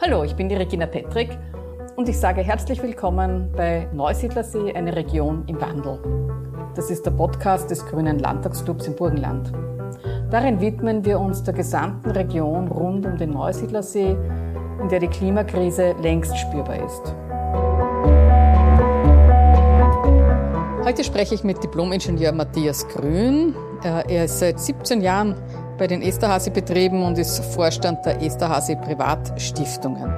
Hallo, ich bin die Regina Petrick und ich sage herzlich willkommen bei Neusiedlersee, eine Region im Wandel. Das ist der Podcast des Grünen Landtagsclubs im Burgenland. Darin widmen wir uns der gesamten Region rund um den Neusiedlersee, in der die Klimakrise längst spürbar ist. Heute spreche ich mit Diplomingenieur Matthias Grün. Er ist seit 17 Jahren bei den Esterhazy-Betrieben und ist Vorstand der Esterhazy Privatstiftungen.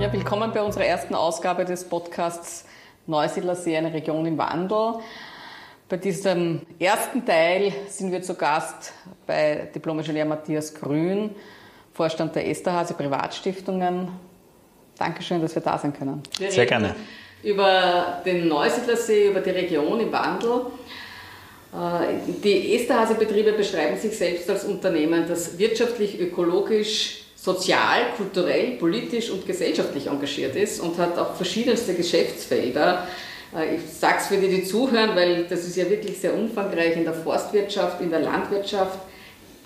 Ja, willkommen bei unserer ersten Ausgabe des Podcasts Neusiedler See, eine Region im Wandel. Bei diesem ersten Teil sind wir zu Gast bei Diplom-Ingenieur Matthias Grün, Vorstand der Esterhase Privatstiftungen. Dankeschön, dass wir da sein können. Wir Sehr gerne. Über den Neusiedlersee, über die Region im Wandel. Äh, die Esterhase-Betriebe beschreiben sich selbst als Unternehmen, das wirtschaftlich, ökologisch, sozial, kulturell, politisch und gesellschaftlich engagiert ist und hat auch verschiedenste Geschäftsfelder. Äh, ich sage es für die, die zuhören, weil das ist ja wirklich sehr umfangreich in der Forstwirtschaft, in der Landwirtschaft,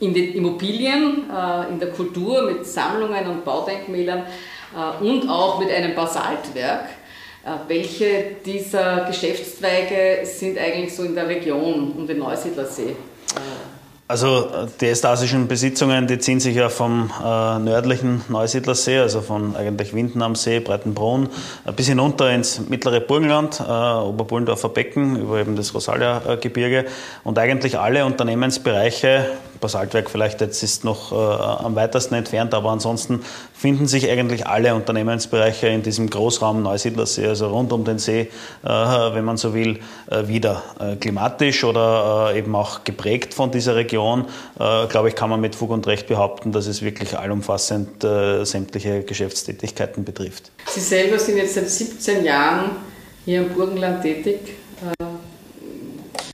in den Immobilien, äh, in der Kultur mit Sammlungen und Baudenkmälern äh, und auch mit einem Basaltwerk. Welche dieser Geschäftszweige sind eigentlich so in der Region um den Neusiedlersee? Also die estasischen Besitzungen, die ziehen sich ja vom äh, nördlichen Neusiedlersee, also von eigentlich Winden am See, Breitenbrunn, bis hinunter ins mittlere Burgenland, äh, Oberbullendorfer Becken, über eben das Rosalia-Gebirge und eigentlich alle Unternehmensbereiche Basaltwerk vielleicht jetzt ist noch äh, am weitesten entfernt, aber ansonsten finden sich eigentlich alle Unternehmensbereiche in diesem Großraum Neusiedlersee, also rund um den See, äh, wenn man so will, äh, wieder. Äh, klimatisch oder äh, eben auch geprägt von dieser Region, äh, glaube ich, kann man mit Fug und Recht behaupten, dass es wirklich allumfassend sämtliche Geschäftstätigkeiten betrifft. Sie selber sind jetzt seit 17 Jahren hier im Burgenland tätig.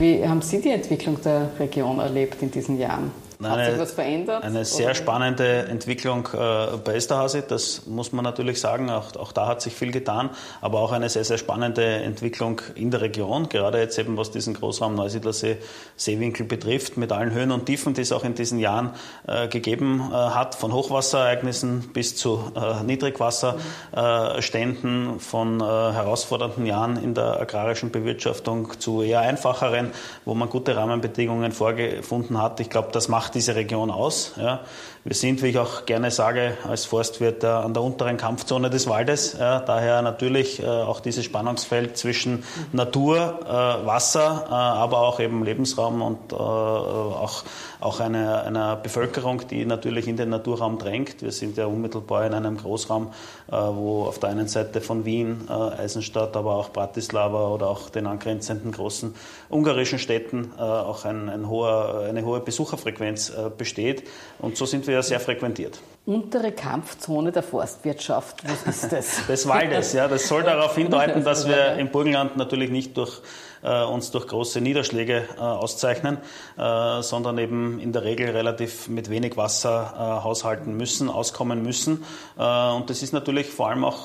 Wie haben Sie die Entwicklung der Region erlebt in diesen Jahren? Hat eine, sich was verändert? Eine sehr oder? spannende Entwicklung äh, bei Esterhase, das muss man natürlich sagen. Auch, auch, da hat sich viel getan, aber auch eine sehr, sehr spannende Entwicklung in der Region, gerade jetzt eben was diesen Großraum Neusiedlersee Seewinkel betrifft, mit allen Höhen und Tiefen, die es auch in diesen Jahren äh, gegeben äh, hat, von Hochwasserereignissen bis zu äh, Niedrigwasserständen, von äh, herausfordernden Jahren in der agrarischen Bewirtschaftung zu eher einfacheren, wo man gute Rahmenbedingungen vorgefunden hat. Ich glaube, das macht macht diese Region aus. Ja. Wir sind, wie ich auch gerne sage, als Forstwirt äh, an der unteren Kampfzone des Waldes. Daher natürlich äh, auch dieses Spannungsfeld zwischen Natur, äh, Wasser, aber auch eben Lebensraum und auch, auch einer eine Bevölkerung, die natürlich in den Naturraum drängt. Wir sind ja unmittelbar in einem Großraum, wo auf der einen Seite von Wien, Eisenstadt, aber auch Bratislava oder auch den angrenzenden großen ungarischen Städten auch ein, ein hoher, eine hohe Besucherfrequenz besteht. Und so sind wir ja sehr frequentiert. Untere Kampfzone der Forstwirtschaft, was ist das? Des Waldes, ja. Das soll darauf hindeuten, dass wir im Burgenland natürlich nicht durch äh, uns durch große Niederschläge äh, auszeichnen, äh, sondern eben in der Regel relativ mit wenig Wasser äh, haushalten müssen, auskommen müssen. Äh, und das ist natürlich vor allem auch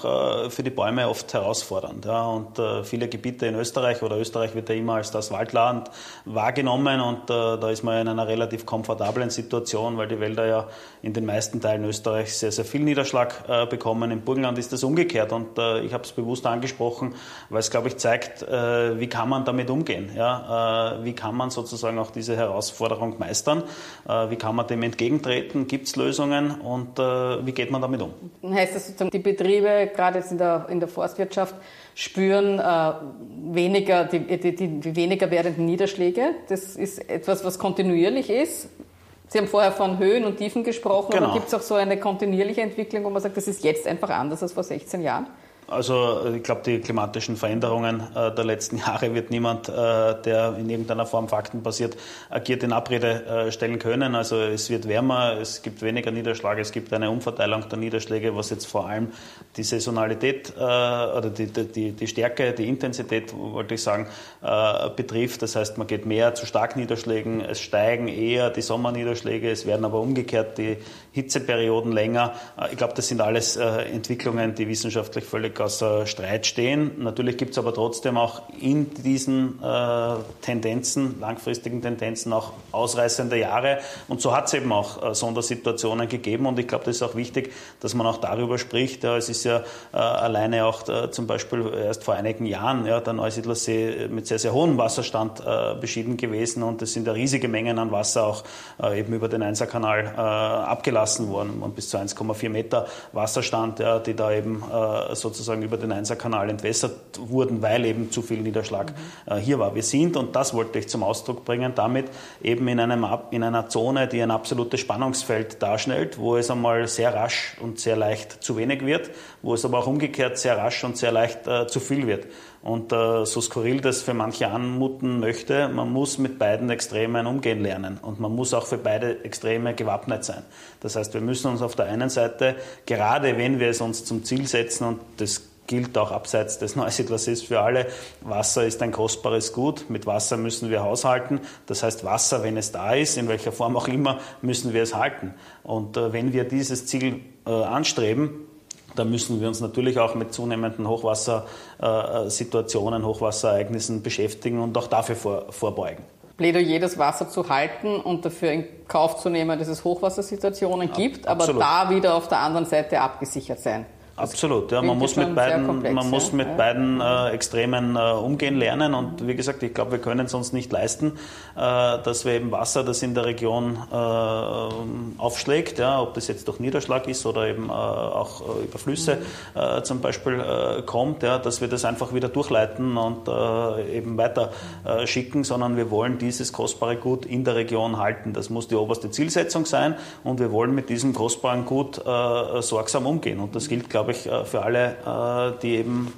für die Bäume oft herausfordernd. Ja. Und viele Gebiete in Österreich oder Österreich wird ja immer als das Waldland wahrgenommen und da ist man in einer relativ komfortablen Situation, weil die Wälder ja in den meisten Teilen Österreichs sehr, sehr viel Niederschlag bekommen. Im Burgenland ist das umgekehrt und ich habe es bewusst angesprochen, weil es, glaube ich, zeigt, wie kann man damit umgehen? Ja? Äh, wie kann man sozusagen auch diese Herausforderung meistern? Äh, wie kann man dem entgegentreten? Gibt es Lösungen und äh, wie geht man damit um? Heißt das sozusagen, die Betriebe, gerade jetzt in der, in der Forstwirtschaft, spüren äh, weniger, die, die, die, weniger werdenden Niederschläge. Das ist etwas, was kontinuierlich ist. Sie haben vorher von Höhen und Tiefen gesprochen, genau. aber gibt es auch so eine kontinuierliche Entwicklung, wo man sagt, das ist jetzt einfach anders als vor 16 Jahren? Also ich glaube, die klimatischen Veränderungen äh, der letzten Jahre wird niemand, äh, der in irgendeiner Form faktenbasiert agiert, in Abrede äh, stellen können. Also es wird wärmer, es gibt weniger Niederschlag, es gibt eine Umverteilung der Niederschläge, was jetzt vor allem die Saisonalität äh, oder die, die, die Stärke, die Intensität, wollte ich sagen, äh, betrifft. Das heißt, man geht mehr zu Starkniederschlägen, es steigen eher die Sommerniederschläge, es werden aber umgekehrt die Hitzeperioden länger. Äh, ich glaube, das sind alles Entwicklungen, die wissenschaftlich völlig außer Streit stehen. Natürlich gibt es aber trotzdem auch in diesen äh, Tendenzen, langfristigen Tendenzen, auch ausreißende Jahre. Und so hat es eben auch äh, Sondersituationen gegeben. Und ich glaube, das ist auch wichtig, dass man auch darüber spricht. Ja, es ist ja äh, alleine auch äh, zum Beispiel erst vor einigen Jahren ja, der Neusiedlersee mit sehr, sehr hohem Wasserstand äh, beschieden gewesen. Und es sind ja riesige Mengen an Wasser auch äh, eben über den Einserkanal abgelassen worden. Und bis zu 1,4 Meter Wasserstand, ja, die da eben sozusagen sozusagen über den Einserkanal entwässert wurden, weil eben zu viel Niederschlag mhm. äh, hier war. Wir sind, und das wollte ich zum Ausdruck bringen, damit eben in, einem, in einer Zone, die ein absolutes Spannungsfeld darstellt, wo es einmal sehr rasch und sehr leicht zu wenig wird, wo es aber auch umgekehrt sehr rasch und sehr leicht äh, zu viel wird. Und äh, so skurril das für manche anmuten möchte, man muss mit beiden Extremen umgehen lernen und man muss auch für beide Extreme gewappnet sein. Das heißt, wir müssen uns auf der einen Seite, gerade wenn wir es uns zum Ziel setzen, und das gilt auch abseits des Neusiedlers für alle, Wasser ist ein kostbares Gut, mit Wasser müssen wir haushalten. Das heißt, Wasser, wenn es da ist, in welcher Form auch immer, müssen wir es halten. Und äh, wenn wir dieses Ziel äh, anstreben, da müssen wir uns natürlich auch mit zunehmenden Hochwassersituationen, Hochwasserereignissen beschäftigen und auch dafür vor, vorbeugen. Plädoyer, das Wasser zu halten und dafür in Kauf zu nehmen, dass es Hochwassersituationen gibt, aber da wieder auf der anderen Seite abgesichert sein. Absolut, ja, man muss mit beiden, komplex, man muss mit ja. beiden äh, Extremen äh, umgehen lernen und wie gesagt, ich glaube, wir können es uns nicht leisten, äh, dass wir eben Wasser, das in der Region äh, aufschlägt, ja, ob das jetzt durch Niederschlag ist oder eben äh, auch äh, über Flüsse mhm. zum Beispiel kommt, ja, dass wir das einfach wieder durchleiten und eben weiter schicken, sondern wir wollen dieses kostbare Gut in der Region halten. Das muss die oberste Zielsetzung sein und wir wollen mit diesem kostbaren Gut sorgsam umgehen und das gilt, glaube glaube ich, äh, für alle, äh, die eben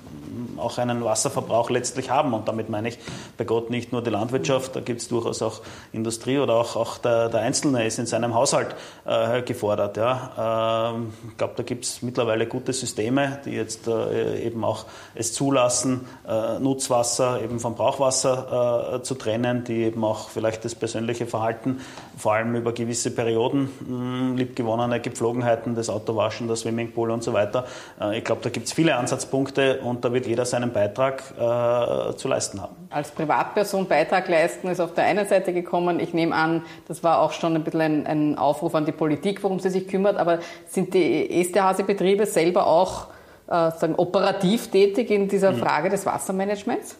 auch einen Wasserverbrauch letztlich haben. Und damit meine ich bei Gott nicht nur die Landwirtschaft, da gibt es durchaus auch Industrie oder auch, auch der, der Einzelne ist in seinem Haushalt äh, gefordert. Ja. Ähm, ich glaube, da gibt es mittlerweile gute Systeme, die jetzt äh, eben auch es zulassen, äh, Nutzwasser eben vom Brauchwasser äh, zu trennen, die eben auch vielleicht das persönliche Verhalten vor allem über gewisse Perioden, mh, liebgewonnene Gepflogenheiten, das Autowaschen, der Swimmingpool und so weiter. Äh, ich glaube, da gibt es viele Ansatzpunkte und da wird jeder seinen Beitrag äh, zu leisten haben. Als Privatperson Beitrag leisten ist auf der einen Seite gekommen. Ich nehme an, das war auch schon ein bisschen ein, ein Aufruf an die Politik, worum sie sich kümmert. Aber sind die Esterhase-Betriebe selber auch äh, sagen, operativ tätig in dieser mhm. Frage des Wassermanagements?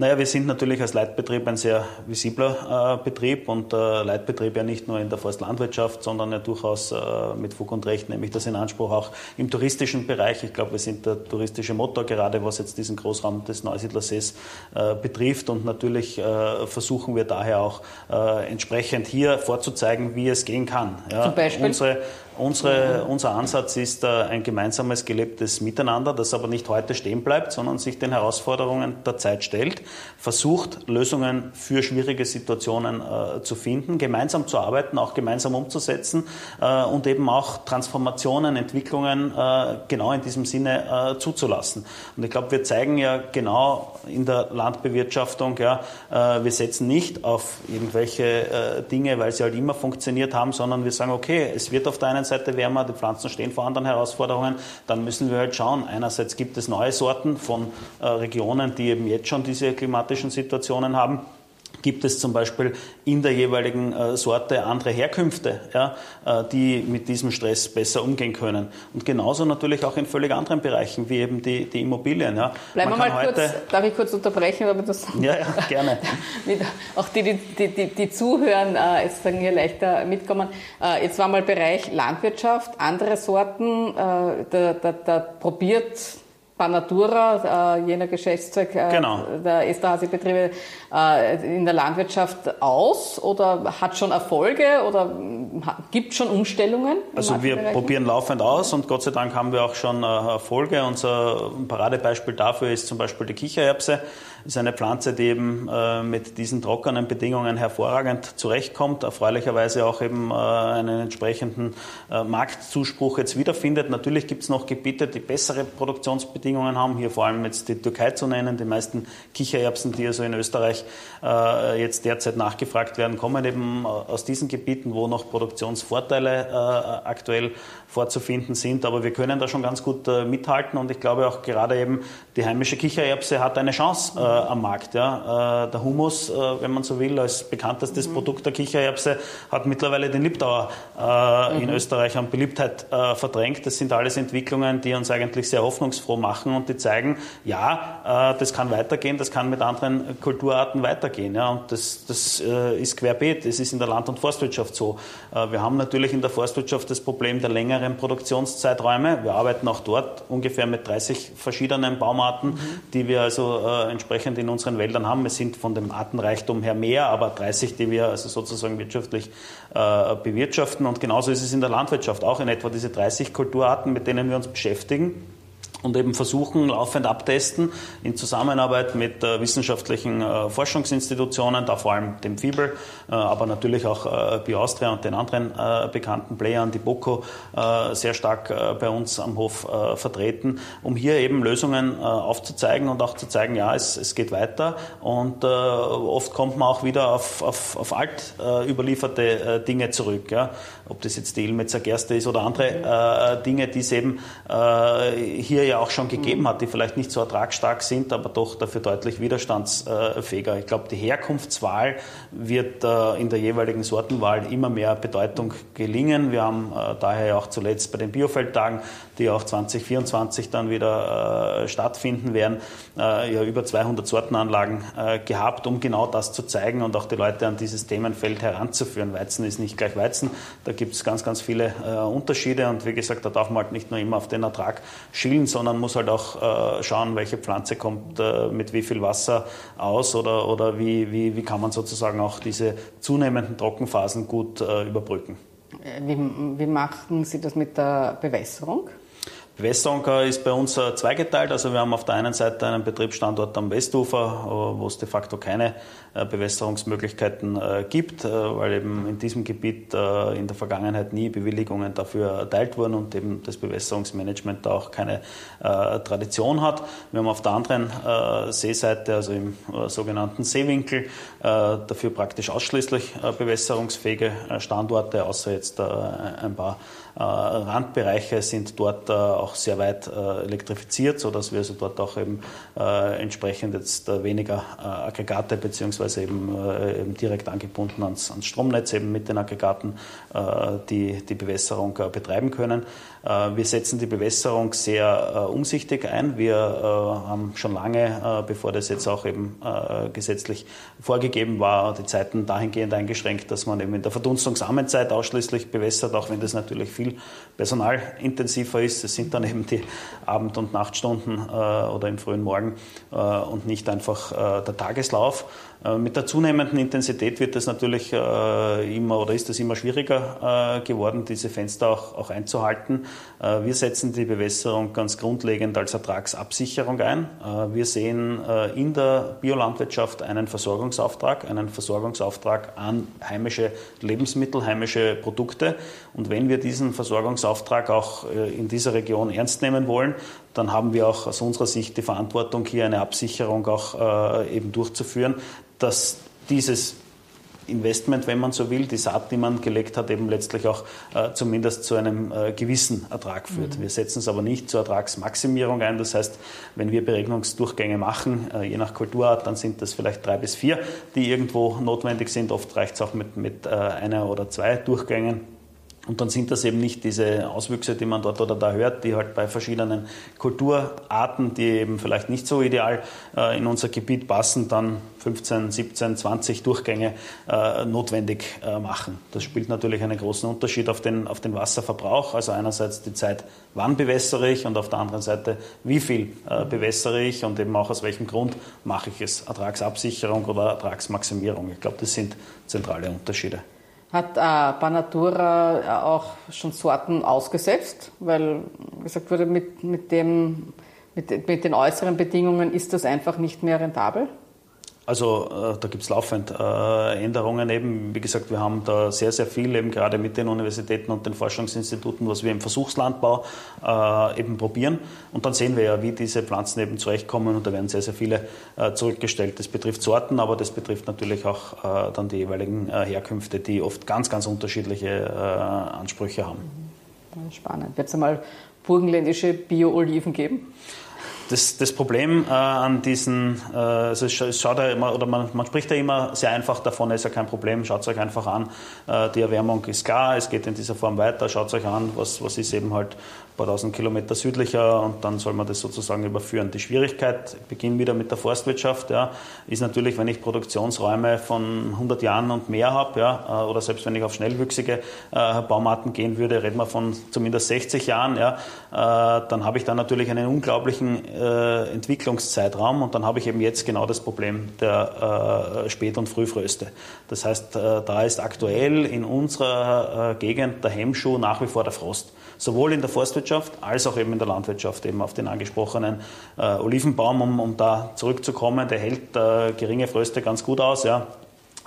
Naja, wir sind natürlich als Leitbetrieb ein sehr visibler äh, Betrieb und äh, Leitbetrieb ja nicht nur in der Forstlandwirtschaft, sondern ja durchaus äh, mit Fug und Recht nehme ich das in Anspruch auch im touristischen Bereich. Ich glaube, wir sind der touristische Motor, gerade was jetzt diesen Großraum des Neusiedlersees äh, betrifft und natürlich äh, versuchen wir daher auch äh, entsprechend hier vorzuzeigen, wie es gehen kann. Ja, Zum Beispiel? Unsere, Unsere, unser Ansatz ist ein gemeinsames gelebtes Miteinander, das aber nicht heute stehen bleibt, sondern sich den Herausforderungen der Zeit stellt, versucht, Lösungen für schwierige Situationen äh, zu finden, gemeinsam zu arbeiten, auch gemeinsam umzusetzen äh, und eben auch Transformationen, Entwicklungen äh, genau in diesem Sinne äh, zuzulassen. Und ich glaube, wir zeigen ja genau in der Landbewirtschaftung, ja, äh, wir setzen nicht auf irgendwelche äh, Dinge, weil sie halt immer funktioniert haben, sondern wir sagen, okay, es wird auf der einen Seite wärmer, die Pflanzen stehen vor anderen Herausforderungen, dann müssen wir halt schauen. Einerseits gibt es neue Sorten von äh, Regionen, die eben jetzt schon diese klimatischen Situationen haben gibt es zum Beispiel in der jeweiligen äh, Sorte andere Herkünfte, ja, äh, die mit diesem Stress besser umgehen können. Und genauso natürlich auch in völlig anderen Bereichen, wie eben die, die Immobilien. Ja. Bleiben wir mal kurz, darf ich kurz unterbrechen? Aber das ja, ja, gerne. auch die, die, die, die zuhören, äh, jetzt sagen hier leichter mitkommen. Äh, jetzt war mal Bereich Landwirtschaft, andere Sorten, äh, da, da, da probiert Panatura, äh, jener Geschäftszweig äh, genau. der Esterhazy-Betriebe äh, in der Landwirtschaft aus oder hat schon Erfolge oder gibt schon Umstellungen? Also wir probieren laufend aus und Gott sei Dank haben wir auch schon Erfolge. Unser Paradebeispiel dafür ist zum Beispiel die Kichererbse ist eine Pflanze, die eben äh, mit diesen trockenen Bedingungen hervorragend zurechtkommt, erfreulicherweise auch eben äh, einen entsprechenden äh, Marktzuspruch jetzt wiederfindet. Natürlich gibt es noch Gebiete, die bessere Produktionsbedingungen haben, hier vor allem jetzt die Türkei zu nennen. Die meisten Kichererbsen, die also in Österreich äh, jetzt derzeit nachgefragt werden, kommen eben äh, aus diesen Gebieten, wo noch Produktionsvorteile äh, aktuell vorzufinden sind. Aber wir können da schon ganz gut mithalten und ich glaube auch gerade eben die heimische Kichererbse hat eine Chance am Markt. Ja. der Humus, wenn man so will, als bekanntestes mhm. Produkt der Kichererbse, hat mittlerweile den Liptauer mhm. in Österreich an Beliebtheit verdrängt. Das sind alles Entwicklungen, die uns eigentlich sehr hoffnungsfroh machen und die zeigen, ja, das kann weitergehen, das kann mit anderen Kulturarten weitergehen. Ja, und das, das äh, ist querbeet. Das ist in der Land- und Forstwirtschaft so. Äh, wir haben natürlich in der Forstwirtschaft das Problem der längeren Produktionszeiträume. Wir arbeiten auch dort ungefähr mit 30 verschiedenen Baumarten, mhm. die wir also äh, entsprechend in unseren Wäldern haben. Es sind von dem Artenreichtum her mehr, aber 30, die wir also sozusagen wirtschaftlich äh, bewirtschaften. Und genauso ist es in der Landwirtschaft auch in etwa diese 30 Kulturarten, mit denen wir uns beschäftigen und eben versuchen, laufend abtesten in Zusammenarbeit mit äh, wissenschaftlichen äh, Forschungsinstitutionen, da vor allem dem FIBEL, äh, aber natürlich auch äh, BioAustria und den anderen äh, bekannten Playern, die BOCO, äh, sehr stark äh, bei uns am Hof vertreten, um hier eben Lösungen aufzuzeigen und auch zu zeigen, ja, es, es geht weiter und oft kommt man auch wieder auf, auf, auf alt überlieferte Dinge zurück, ja? ob das jetzt die Ilmetzer Gerste ist oder andere Dinge, die es eben hier ja auch schon gegeben hat, die vielleicht nicht so ertragsstark sind, aber doch dafür deutlich widerstandsfähiger. Ich glaube, die Herkunftswahl wird äh, in der jeweiligen Sortenwahl immer mehr Bedeutung gelingen. Wir haben äh, daher ja auch zuletzt bei den Biofeldtagen, die auch 2024 dann wieder äh, stattfinden werden, ja über 200 Sortenanlagen gehabt, um genau das zu zeigen und auch die Leute an dieses Themenfeld heranzuführen. Weizen ist nicht gleich Weizen, da gibt es ganz, ganz viele Unterschiede und wie gesagt, da darf man halt nicht nur immer auf den Ertrag schielen, sondern muss halt auch äh, schauen, welche Pflanze kommt äh, mit wie viel Wasser aus oder, oder wie, wie, wie kann man sozusagen auch diese zunehmenden Trockenphasen gut äh, überbrücken. Wie, wie machen Sie das mit der Bewässerung? Bewässerung ist bei uns zweigeteilt. Also wir haben auf der einen Seite einen Betriebsstandort am Westufer, wo es de facto keine äh, Bewässerungsmöglichkeiten äh, gibt, äh, weil eben in diesem Gebiet in der Vergangenheit nie Bewilligungen dafür erteilt wurden und eben das Bewässerungsmanagement da auch keine Tradition hat. Wir haben auf der anderen Seeseite, also im sogenannten Seewinkel, dafür praktisch ausschließlich bewässerungsfähige Standorte, außer jetzt ein paar Randbereiche sind dort auch sehr weit elektrifiziert, sodass wir also dort auch eben entsprechend jetzt weniger Aggregate beziehungsweise eben, äh, eben direkt angebunden ans, ans, Stromnetz, eben mit den Aggregaten, äh, die die Bewässerung äh, betreiben können. Äh, wir setzen die Bewässerung sehr äh, umsichtig ein. Wir äh, haben schon lange, bevor das jetzt auch eben gesetzlich vorgegeben war, die Zeiten dahingehend eingeschränkt, dass man eben in der Verdunstungsarmenzeit ausschließlich bewässert, auch wenn das natürlich viel personalintensiver ist. Das sind dann eben die Abend- und Nachtstunden oder im frühen Morgen und nicht einfach der Tageslauf. Mit der zunehmenden Intensität wird es natürlich immer oder ist es immer schwieriger geworden, diese Fenster auch, auch einzuhalten. Äh, wir setzen die Bewässerung ganz grundlegend als Ertragsabsicherung ein. Äh, wir sehen äh, in der Biolandwirtschaft einen Versorgungsauftrag, einen Versorgungsauftrag an heimische Lebensmittel, heimische Produkte. Und wenn wir diesen Versorgungsauftrag auch in dieser Region ernst nehmen wollen, dann haben wir auch aus unserer Sicht die Verantwortung, hier eine Absicherung auch eben durchzuführen, dass dieses Investment, wenn man so will, die Saat, die man gelegt hat, eben letztlich auch äh, zumindest zu einem äh, gewissen Ertrag führt. Mhm. Wir setzen es aber nicht zur Ertragsmaximierung ein. Das heißt, wenn wir Beregnungsdurchgänge machen, äh, je nach Kulturart, dann sind das vielleicht drei bis vier, die irgendwo notwendig sind. Oft reicht es auch mit, mit äh, einer oder zwei Durchgängen. Und dann sind das eben nicht diese Auswüchse, die man dort oder da hört, die halt bei verschiedenen Kulturarten, die eben vielleicht nicht so ideal äh, in unser Gebiet passen, dann 15, 17, 20 Durchgänge äh, notwendig äh, machen. Das spielt natürlich einen großen Unterschied auf den, auf den Wasserverbrauch. Also einerseits die Zeit, wann bewässere ich und auf der anderen Seite, wie viel äh, bewässere ich und eben auch aus welchem Grund mache ich es. Ertragsabsicherung oder Ertragsmaximierung. Ich glaube, das sind zentrale Unterschiede. Hat äh, Banatura äh, auch schon Sorten ausgesetzt? Weil gesagt wurde, mit, mit, dem, mit, mit den äußeren Bedingungen ist das einfach nicht mehr rentabel? Also äh, da gibt es laufend äh, Änderungen eben. Wie gesagt, wir haben da sehr, sehr viel eben gerade mit den Universitäten und den Forschungsinstituten, was wir im Versuchslandbau äh, eben probieren. Und dann sehen wir ja, wie diese Pflanzen eben zurechtkommen und da werden sehr, sehr viele zurückgestellt. Das betrifft Sorten, aber das betrifft natürlich auch dann die jeweiligen Herkünfte, die oft ganz, ganz unterschiedliche Ansprüche haben. Spannend. Wird es einmal burgenländische Bio-Oliven geben? Das, das Problem äh, an diesen, äh, also es schaut ja immer, oder man, man, spricht ja immer sehr einfach davon, ist ja kein Problem, schaut es euch einfach an. Äh, die Erwärmung ist klar, es geht in dieser Form weiter, schaut es euch an, was, was ist eben halt paar tausend Kilometer südlicher und dann soll man das sozusagen überführen. Die Schwierigkeit, ich wieder mit der Forstwirtschaft, ja, ist natürlich, wenn ich Produktionsräume von 100 Jahren und mehr habe, ja, äh, oder selbst wenn ich auf schnellwüchsige äh, Baumarten gehen würde, reden wir von zumindest 60 Jahren, ja, äh, dann habe ich da natürlich einen unglaublichen äh, Entwicklungszeitraum und dann habe ich eben jetzt genau das Problem der äh, Spät- und Frühfröste. Das heißt, äh, da ist aktuell in unserer Gegend der Hemmschuh nach wie vor der Frost sowohl in der Forstwirtschaft als auch eben in der Landwirtschaft, eben auf den angesprochenen äh, Olivenbaum, um, um da zurückzukommen. Der hält äh, geringe Fröste ganz gut aus. Ja.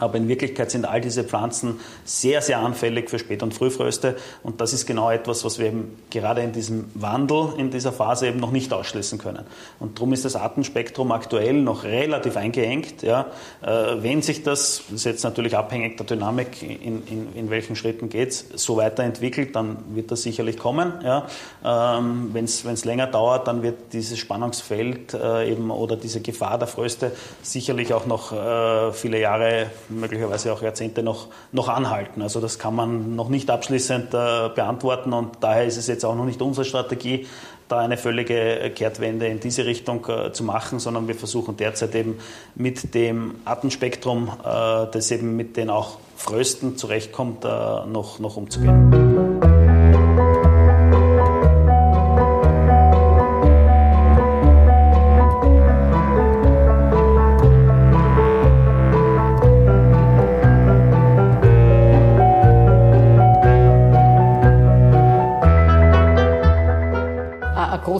Aber in Wirklichkeit sind all diese Pflanzen sehr, sehr anfällig für Spät- und Frühfröste. Und das ist genau etwas, was wir eben gerade in diesem Wandel, in dieser Phase eben noch nicht ausschließen können. Und darum ist das Artenspektrum aktuell noch relativ eingeengt. Ja. Äh, wenn sich das, das ist jetzt natürlich abhängig der Dynamik, in, in, in welchen Schritten geht es, so weiterentwickelt, dann wird das sicherlich kommen. Ja. Ähm, wenn es länger dauert, dann wird dieses Spannungsfeld äh, eben oder diese Gefahr der Fröste sicherlich auch noch äh, viele Jahre möglicherweise auch Jahrzehnte noch, noch anhalten. Also das kann man noch nicht abschließend äh, beantworten und daher ist es jetzt auch noch nicht unsere Strategie, da eine völlige Kehrtwende in diese Richtung äh, zu machen, sondern wir versuchen derzeit eben mit dem Artenspektrum, äh, das eben mit den auch Frösten zurechtkommt, äh, noch, noch umzugehen.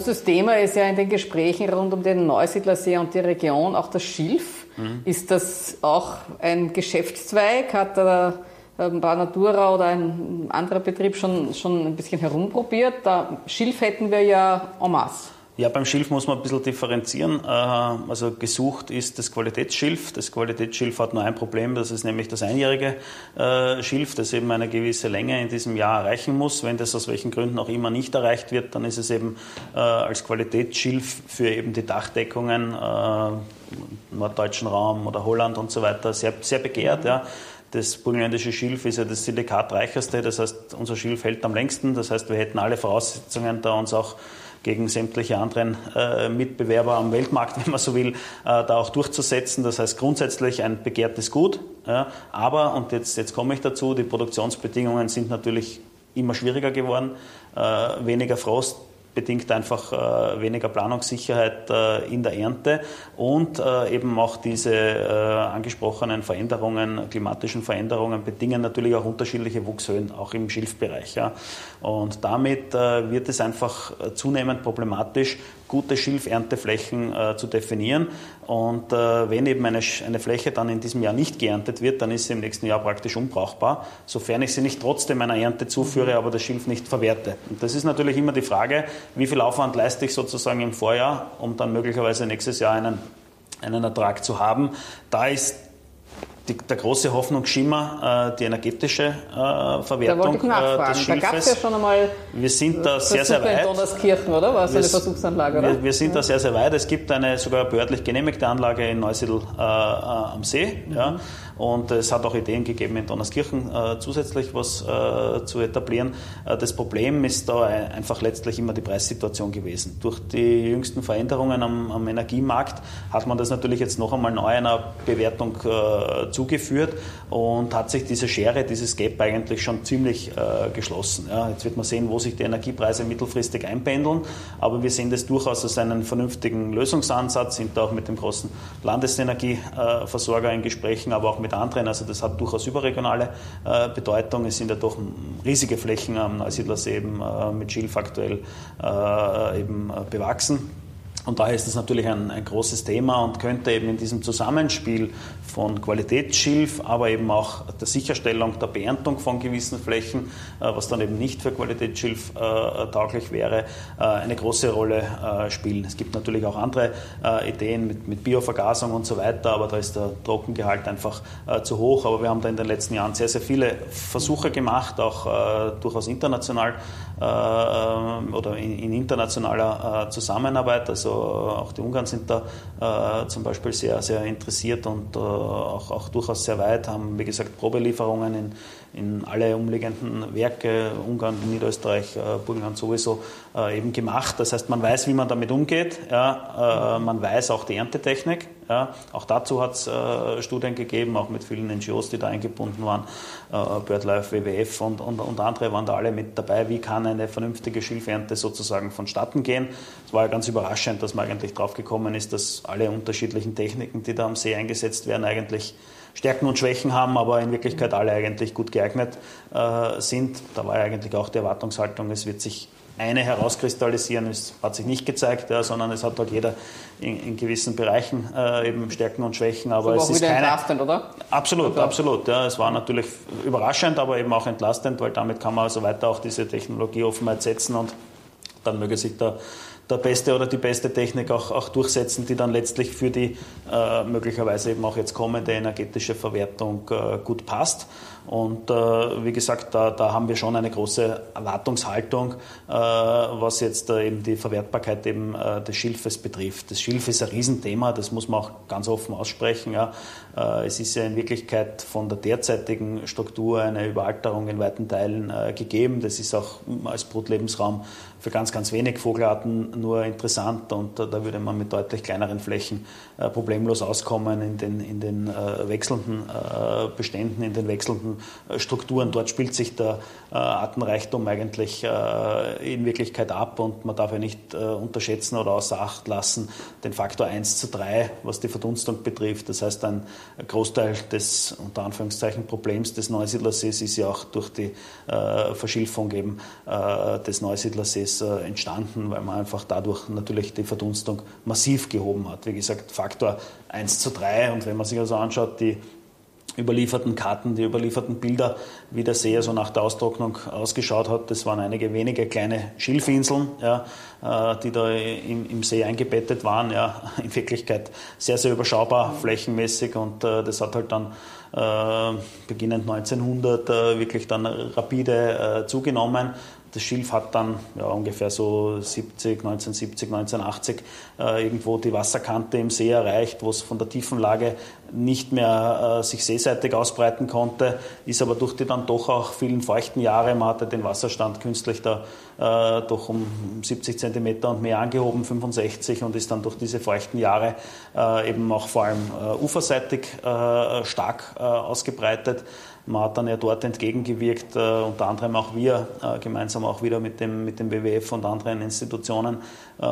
Großes Thema ist ja in den Gesprächen rund um den Neusiedlersee und die Region auch das Schilf. Mhm. Ist das auch ein Geschäftszweig? Hat der Banatura oder ein anderer Betrieb schon, schon ein bisschen herumprobiert? Da Schilf hätten wir ja en masse. Ja, beim Schilf muss man ein bisschen differenzieren. Äh, also gesucht ist das Qualitätsschilf. Das Qualitätsschilf hat nur ein Problem, das ist nämlich das einjährige äh, Schilf, das eben eine gewisse Länge in diesem Jahr erreichen muss. Wenn das aus welchen Gründen auch immer nicht erreicht wird, dann ist es eben äh, als Qualitätsschilf für eben die Dachdeckungen im norddeutschen Raum oder Holland und so weiter sehr, sehr begehrt. Ja. Das burgenländische Schilf ist ja das silikatreicheste, das heißt, unser Schilf hält am längsten. Das heißt, wir hätten alle Voraussetzungen, da uns auch gegen sämtliche anderen äh, Mitbewerber am Weltmarkt, wenn man so will, äh, da auch durchzusetzen. Das heißt grundsätzlich ein begehrtes Gut. Ja, aber, und jetzt, jetzt komme ich dazu, die Produktionsbedingungen sind natürlich immer schwieriger geworden. Äh, weniger Frost, bedingt einfach äh, weniger Planungssicherheit äh, in der Ernte und äh, eben auch diese äh, angesprochenen Veränderungen, klimatischen Veränderungen bedingen natürlich auch unterschiedliche Wuchshöhen, auch im Schilfbereich. Ja. Und damit äh, wird es einfach äh, zunehmend problematisch, gute Schilfernteflächen äh, zu definieren. Und äh, wenn eben eine, eine Fläche dann in diesem Jahr nicht geerntet wird, dann ist sie im nächsten Jahr praktisch unbrauchbar, sofern ich sie nicht trotzdem einer Ernte zuführe, aber das Schilf nicht verwerte. Und das ist natürlich immer die Frage, wie viel Aufwand leiste ich sozusagen im Vorjahr, um dann möglicherweise nächstes Jahr einen, einen Ertrag zu haben. Da ist die, der große Hoffnungsschimmer, äh, die energetische äh, Verwertung da äh, des Schilfes. Da gab es ja schon einmal wir sind da sehr, sehr weit. Donnerskirchen, oder? War es eine Versuchsanlage, oder? Wir, wir sind ja. da sehr, sehr weit. Es gibt eine sogar behördlich genehmigte Anlage in Neusiedl äh, äh am See. Mhm. Ja. Und es hat auch Ideen gegeben, in Donnerskirchen äh, zusätzlich was äh, zu etablieren. Äh, das Problem ist da einfach letztlich immer die Preissituation gewesen. Durch die jüngsten Veränderungen am, am Energiemarkt hat man das natürlich jetzt noch einmal neu einer Bewertung äh, zugeführt und hat sich diese Schere, dieses Gap eigentlich schon ziemlich äh, geschlossen. Ja, jetzt wird man sehen, wo sich die Energiepreise mittelfristig einpendeln, aber wir sehen das durchaus als einen vernünftigen Lösungsansatz, sind da auch mit dem großen Landesenergieversorger in Gesprächen, aber auch mit anderen. Also das hat durchaus überregionale äh, Bedeutung. Es sind ja doch riesige Flächen am Neusiedlersee eben äh, mit Schilf aktuell äh, eben bewachsen. Und daher ist es natürlich ein, ein, großes Thema und könnte eben in diesem Zusammenspiel von Qualitätsschilf, aber eben auch der Sicherstellung der Beerntung von gewissen Flächen, äh, was dann eben nicht für Qualitätsschilf äh, tauglich wäre, äh, eine große Rolle spielen. Es gibt natürlich auch andere Ideen mit, mit, Biovergasung und so weiter, aber da ist der Trockengehalt einfach zu hoch. Aber wir haben da in den letzten Jahren sehr, sehr viele Versuche gemacht, auch durchaus international oder in, in internationaler Zusammenarbeit. Also auch die Ungarn sind da zum Beispiel sehr, sehr interessiert und auch, auch durchaus sehr weit, haben, wie gesagt, Probelieferungen in, in alle umliegenden Werke, Ungarn, Niederösterreich, äh, Burgenland sowieso, äh, eben gemacht. Das heißt, man weiß, wie man damit umgeht. Ja, äh, man weiß auch die Erntetechnik. Ja, auch dazu hat es äh, Studien gegeben, auch mit vielen NGOs, die da eingebunden waren. Äh, BirdLife, WWF und, und, und, andere waren da alle mit dabei. Wie kann eine vernünftige Schilfernte sozusagen vonstatten gehen? Es war ja ganz überraschend, dass man eigentlich drauf gekommen ist, dass alle unterschiedlichen Techniken, die da am See eingesetzt werden, eigentlich Stärken und Schwächen haben, aber in Wirklichkeit alle eigentlich gut geeignet äh, sind. Da war ja eigentlich auch die Erwartungshaltung, es wird sich eine herauskristallisieren, es hat sich nicht gezeigt, ja, sondern es hat dort jeder in, in gewissen Bereichen äh, eben Stärken und Schwächen. Aber es ist keine, entlastend, oder? Absolut, okay. absolut. Ja, es war natürlich überraschend, aber eben auch entlastend, weil damit kann man also weiter auch diese Technologieoffenheit setzen und dann möge sich der der beste oder die beste Technik auch, auch durchsetzen, die dann letztlich für die äh, möglicherweise eben auch jetzt kommende energetische Verwertung äh, gut passt. Und äh, wie gesagt, da, da, haben wir schon eine große Erwartungshaltung, äh, was jetzt äh, eben die Verwertbarkeit eben äh, des Schilfes betrifft. Das Schilf ist ein Riesenthema, das muss man auch ganz offen aussprechen. Ja. Äh, es ist ja in Wirklichkeit von der derzeitigen Struktur eine Überalterung in weiten Teilen äh, gegeben. Das ist auch als Brutlebensraum für ganz, ganz wenig Vogelarten nur interessant und da würde man mit deutlich kleineren Flächen problemlos auskommen in den, in den wechselnden Beständen, in den wechselnden äh, Strukturen. Dort spielt sich der äh, Artenreichtum eigentlich äh, in Wirklichkeit ab und man darf ja nicht unterschätzen oder außer Acht lassen den Faktor 1 zu 3, was die Verdunstung betrifft. Das heißt, ein Großteil des unter Anführungszeichen Problems des Neusiedlersees ist ja auch durch die Verschilfung eben des Neusiedlersees entstanden, weil man einfach dadurch natürlich die Verdunstung massiv gehoben hat. Wie gesagt, Faktor 1 zu 3 und wenn man sich also anschaut, die überlieferten Karten, die überlieferten Bilder, wie der See so nach der Austrocknung ausgeschaut hat. Das waren einige wenige kleine Schilfinseln, ja, äh, die da im, im, See eingebettet waren. Ja, in Wirklichkeit sehr, sehr überschaubar flächenmäßig und äh, das hat halt dann äh, beginnend 1900 äh, wirklich dann rapide äh, zugenommen. Das Schilf hat dann ja, ungefähr so 70, 1970, 1980 äh, irgendwo die Wasserkante im See erreicht, wo es von der Tiefenlage nicht mehr äh, sich seeseitig ausbreiten konnte, ist aber durch die dann doch auch vielen feuchten Jahre, man hatte den Wasserstand künstlich da äh, doch um 70 Zentimeter und mehr angehoben, 65 und ist dann durch diese feuchten Jahre äh, eben auch vor allem äh, uferseitig äh, stark ausgebreitet. Man hat dann ja dort entgegengewirkt, äh, unter anderem auch wir, äh, gemeinsam auch wieder mit dem, mit dem WWF und anderen Institutionen, äh,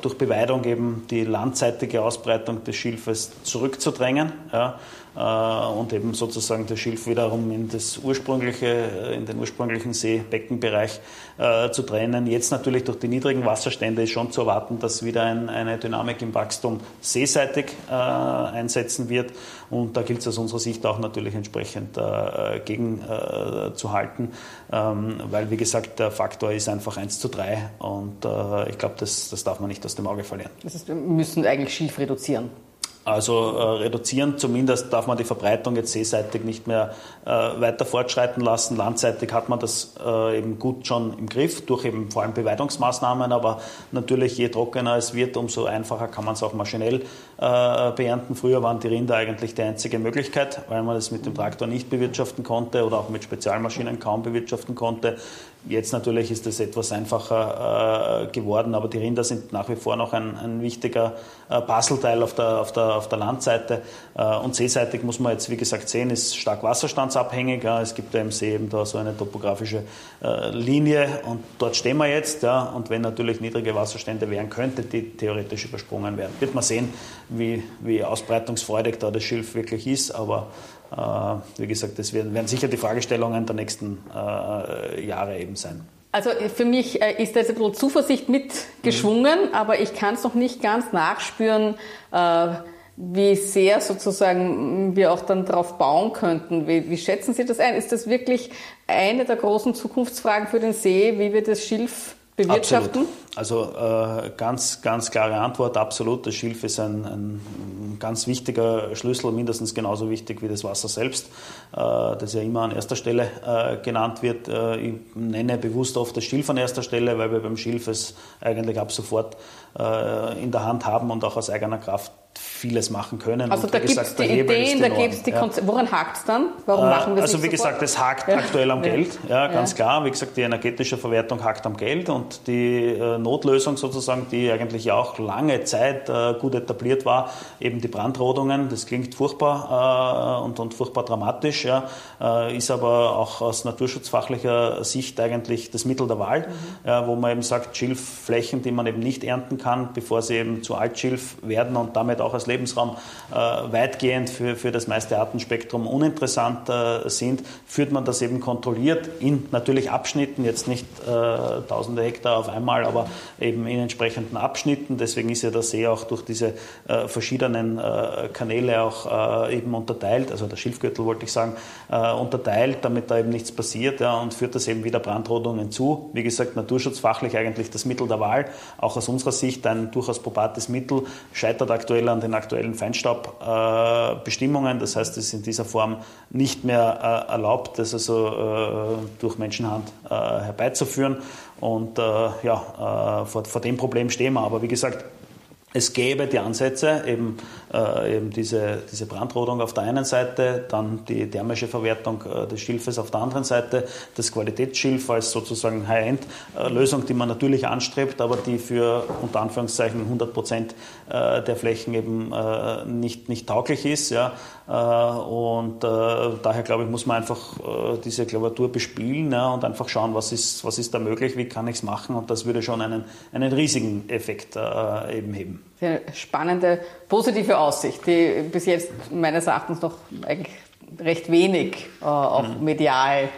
durch Beweidung eben die landseitige Ausbreitung des Schilfes zurückzudrängen. Ja, äh, und eben sozusagen das Schilf wiederum in, das ursprüngliche, äh, in den ursprünglichen Seebeckenbereich äh, zu trennen. Jetzt natürlich durch die niedrigen Wasserstände ist schon zu erwarten, dass wieder ein, eine Dynamik im Wachstum seeseitig äh, einsetzen wird. Und da gilt es aus unserer Sicht auch natürlich entsprechend äh, gegenzuhalten, ähm, weil wie gesagt der Faktor ist einfach 1 zu 3 und ich glaube, das, das darf man nicht aus dem Auge verlieren. Das heißt, wir müssen eigentlich Schilf reduzieren. Also äh, reduzieren, zumindest darf man die Verbreitung jetzt seeseitig nicht mehr äh, weiter fortschreiten lassen. Landseitig hat man das äh, eben gut schon im Griff, durch eben vor allem Beweidungsmaßnahmen, aber natürlich je trockener es wird, umso einfacher kann man es auch maschinell äh, beernten. Früher waren die Rinder eigentlich die einzige Möglichkeit, weil man das mit dem Traktor nicht bewirtschaften konnte oder auch mit Spezialmaschinen kaum bewirtschaften konnte. Jetzt natürlich ist es etwas einfacher äh, geworden, aber die Rinder sind nach wie vor noch ein, ein wichtiger äh, Puzzleteil auf der, auf, der, auf der Landseite. Äh, und seeseitig muss man jetzt, wie gesagt, sehen, ist stark wasserstandsabhängig. Ja. Es gibt ja im See eben da so eine topografische äh, Linie und dort stehen wir jetzt. Ja. Und wenn natürlich niedrige Wasserstände wären, könnte die theoretisch übersprungen werden. Wird man sehen, wie, wie ausbreitungsfreudig da das Schilf wirklich ist, aber äh, wie gesagt, das werden, werden, sicher die Fragestellungen der nächsten äh, Jahre eben sein. Also für mich äh, ist da jetzt ein bisschen Zuversicht mitgeschwungen, mhm. aber ich kann es noch nicht ganz nachspüren, wie sehr sozusagen wir auch dann darauf bauen könnten. Wie, wie, schätzen Sie das ein? Ist das wirklich eine der großen Zukunftsfragen für den See, wie wir das Schilf bewirtschaften? Absolut. Also äh, ganz, ganz klare Antwort, absolut. Das Schilf ist ein, ein, ganz wichtiger Schlüssel, mindestens genauso wichtig wie das Wasser selbst, äh, das ja immer an erster Stelle äh, genannt wird. Äh, ich nenne bewusst oft das Schilf an erster Stelle, weil wir beim Schilf es eigentlich ab sofort äh, in der Hand haben und auch aus eigener Kraft vieles machen können. Also und da gibt es die Ideen, da gibt es die Konzepte. Ja. Woran hakt es dann? Warum äh, machen wir Also wie gesagt, es hakt ja. aktuell am ja. Geld, ja, ganz klar. Wie gesagt, die energetische Verwertung hakt am Geld und die äh, Notlösung sozusagen, die eigentlich ja auch lange Zeit äh, gut etabliert war, eben die Brandrodungen, das klingt furchtbar äh, und, und furchtbar dramatisch, äh, ist aber auch aus naturschutzfachlicher Sicht eigentlich das Mittel der Wahl, mhm. wo man eben sagt, Schilfflächen, die man eben nicht ernten kann, bevor sie eben zu Altschilf werden und damit auch als Lebensraum äh, weitgehend für, für das meiste Artenspektrum uninteressant äh, sind, führt man das eben kontrolliert in natürlich Abschnitten, jetzt nicht äh, tausende Hektar auf einmal, aber eben in entsprechenden Abschnitten. Deswegen ist ja der See auch durch diese äh, verschiedenen äh, Kanäle auch äh, eben unterteilt, also der Schilfgürtel wollte ich sagen, unterteilt, damit da eben nichts passiert ja, und führt das eben wieder Brandrodungen zu. Wie gesagt, naturschutzfachlich eigentlich das Mittel der Wahl, auch aus unserer Sicht ein durchaus probates Mittel, scheitert aktuell an den aktuellen Feinstaubbestimmungen. das heißt, es ist in dieser Form nicht mehr erlaubt, das also durch Menschenhand herbeizuführen. Und ja, vor, vor dem Problem stehen wir. Aber wie gesagt, es gäbe die Ansätze, eben, äh, eben diese, diese Brandrodung auf der einen Seite, dann die thermische Verwertung äh, des Schilfes auf der anderen Seite, das Qualitätsschilf als sozusagen High-End-Lösung, die man natürlich anstrebt, aber die für unter Anführungszeichen 100 Prozent äh, der Flächen eben äh, nicht, nicht tauglich ist. Ja. Äh, und äh, daher glaube ich, muss man einfach diese Klaviatur bespielen ja, und einfach schauen, was ist, was ist da möglich, wie kann ich es machen und das würde schon einen, einen riesigen Effekt eben heben. Eine spannende, positive Aussicht, die bis jetzt meines Erachtens noch eigentlich recht wenig auch mhm. medial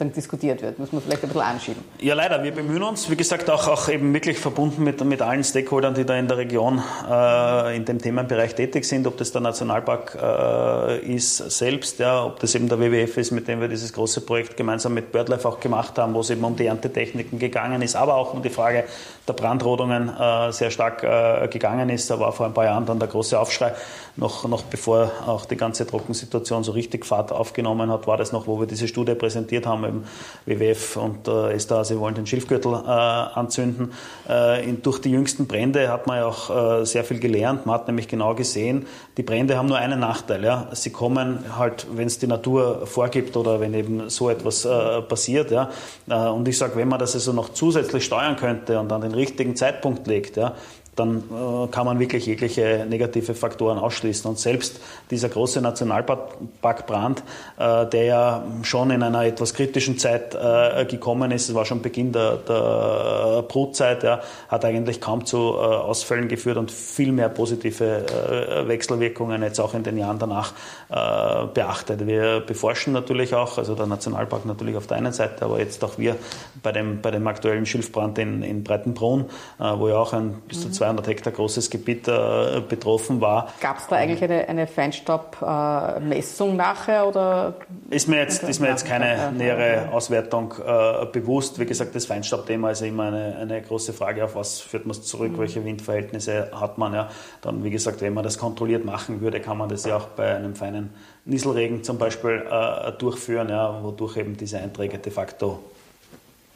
diskutiert wird. Muss man vielleicht ein bisschen anschieben. Ja, leider. Wir bemühen uns, wie gesagt, auch, auch eben wirklich verbunden mit, mit allen Stakeholdern, die da in der Region äh, in dem Themenbereich tätig sind, ob das der Nationalpark äh, ist selbst, ja, ob das eben der WWF ist, mit dem wir dieses große Projekt gemeinsam mit BirdLife auch gemacht haben, wo es eben um die Erntetechniken gegangen ist, aber auch um die Frage der Brandrodungen äh, sehr stark äh, gegangen ist. Da war vor ein paar Jahren dann der große Aufschrei, noch, noch bevor auch die ganze Trockensituation so richtig Fahrt aufgenommen hat, war das noch, wo wir diese Studie präsentiert haben, eben WWF und äh, Esther, sie wollen den Schilfgürtel äh, anzünden. Äh, in, durch die jüngsten Brände hat man ja auch äh, sehr viel gelernt. Man hat nämlich genau gesehen, die Brände haben nur einen Nachteil. Ja? Sie kommen halt, wenn es die Natur vorgibt oder wenn eben so etwas äh, passiert. Ja? Äh, und ich sage, wenn man das also noch zusätzlich steuern könnte und an den richtigen Zeitpunkt legt, ja, dann äh, kann man wirklich jegliche negative Faktoren ausschließen. Und selbst dieser große Nationalparkbrand, äh, der ja schon in einer etwas kritischen Zeit äh, gekommen ist, es war schon Beginn der, der Brutzeit, ja, hat eigentlich kaum zu äh, Ausfällen geführt und viel mehr positive äh, Wechselwirkungen jetzt auch in den Jahren danach äh, beachtet. Wir beforschen natürlich auch, also der Nationalpark natürlich auf der einen Seite, aber jetzt auch wir bei dem, bei dem aktuellen Schilfbrand in, in Breitenbrunn, wo ja auch ein bis zu zwei 200 Hektar großes Gebiet äh, betroffen war. Gab es da eigentlich eine, eine Feinstaubmessung nachher? Oder? Ist mir jetzt, ist mir jetzt keine nähere Auswertung äh, bewusst. Wie gesagt, das Feinstaubthema ist immer eine, eine große Frage, auf was führt man es zurück, mhm. welche Windverhältnisse hat man. Ja. Dann, wie gesagt, wenn man das kontrolliert machen würde, kann man das ja auch bei einem feinen Nieselregen zum Beispiel äh, durchführen, ja, wodurch eben diese Einträge de facto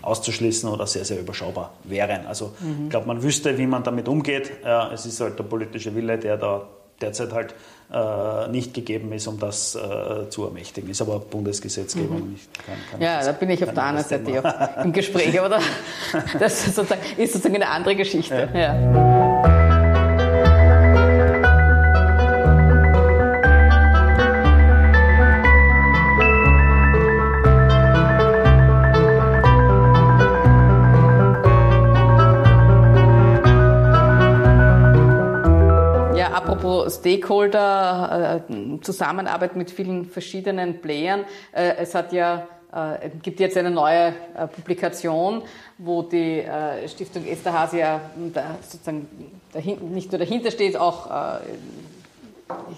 auszuschließen oder sehr, sehr überschaubar wären. Also mhm. ich glaube, man wüsste, wie man damit umgeht. Ja, es ist halt der politische Wille, der da derzeit halt äh, nicht gegeben ist, um das äh, zu ermächtigen. Ist aber Bundesgesetzgebung mhm. nicht. Kann, kann ja, da bin ich auf der anderen Seite im Gespräch, aber das ist sozusagen, ist sozusagen eine andere Geschichte. Ja. Ja. Stakeholder, äh, Zusammenarbeit mit vielen verschiedenen Playern. Äh, es hat ja äh, gibt jetzt eine neue Publikation, wo die Stiftung Esterhazy ja sozusagen dahin, nicht nur dahinter steht, auch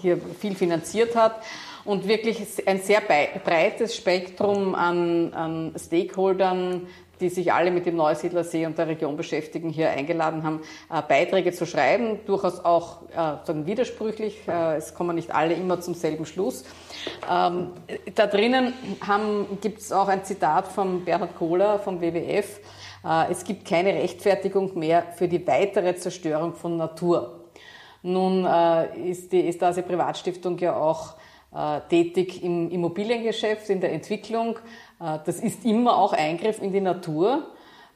hier viel finanziert hat und wirklich ein sehr breites Spektrum an, an Stakeholdern die sich alle mit dem Neusiedlersee und der Region beschäftigen, hier eingeladen haben, äh, Beiträge zu schreiben, durchaus auch äh, sagen, widersprüchlich. Äh, es kommen nicht alle immer zum selben Schluss. Ähm, da drinnen gibt es auch ein Zitat von Bernhard Kohler vom WWF. Es gibt keine Rechtfertigung mehr für die weitere Zerstörung von Natur. Nun ist die Estase Privatstiftung ja auch tätig im Immobiliengeschäft, in der Entwicklung. Äh, das ist immer auch Eingriff in die Natur.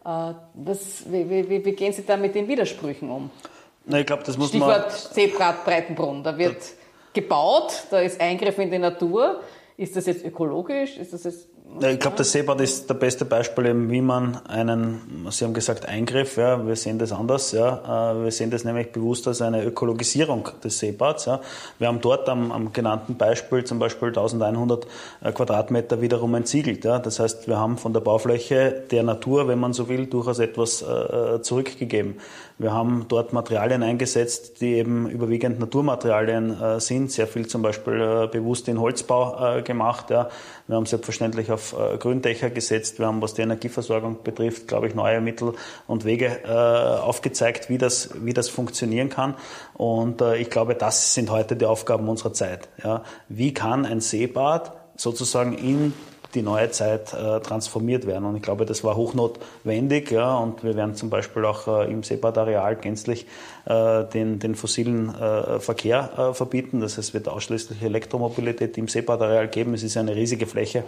Äh, das, wie, wie, wie, gehen Sie da mit den Widersprüchen um? Na, ich glaube, das muss Stichwort man. Seebrad Breitenbrunn. Da wird gebaut, da ist Eingriff in die Natur. Ist das jetzt ökologisch? Ist das jetzt ich glaube, das Seebad ist das beste Beispiel, eben, wie man einen, Sie haben gesagt, Eingriff, ja, wir sehen das anders, ja, äh, wir sehen das nämlich bewusst als eine Ökologisierung des Seebads. Ja. Wir haben dort am, am genannten Beispiel zum Beispiel 1100 äh, Quadratmeter wiederum entsiegelt. Ja. Das heißt, wir haben von der Baufläche der Natur, wenn man so will, durchaus etwas äh, zurückgegeben. Wir haben dort Materialien eingesetzt, die eben überwiegend Naturmaterialien äh, sind, sehr viel zum Beispiel äh, bewusst in Holzbau äh, gemacht. Ja. Wir haben selbstverständlich auf äh, Gründächer gesetzt. Wir haben, was die Energieversorgung betrifft, glaube ich, neue Mittel und Wege äh, aufgezeigt, wie das, wie das funktionieren kann. Und äh, ich glaube, das sind heute die Aufgaben unserer Zeit. Ja. Wie kann ein Seebad sozusagen in die neue Zeit äh, transformiert werden. Und ich glaube, das war hochnotwendig. Ja, und wir werden zum Beispiel auch äh, im Seebadereal gänzlich äh, den, den fossilen äh, Verkehr äh, verbieten. Das heißt, es wird ausschließlich Elektromobilität im Seebadereal geben. Es ist eine riesige Fläche.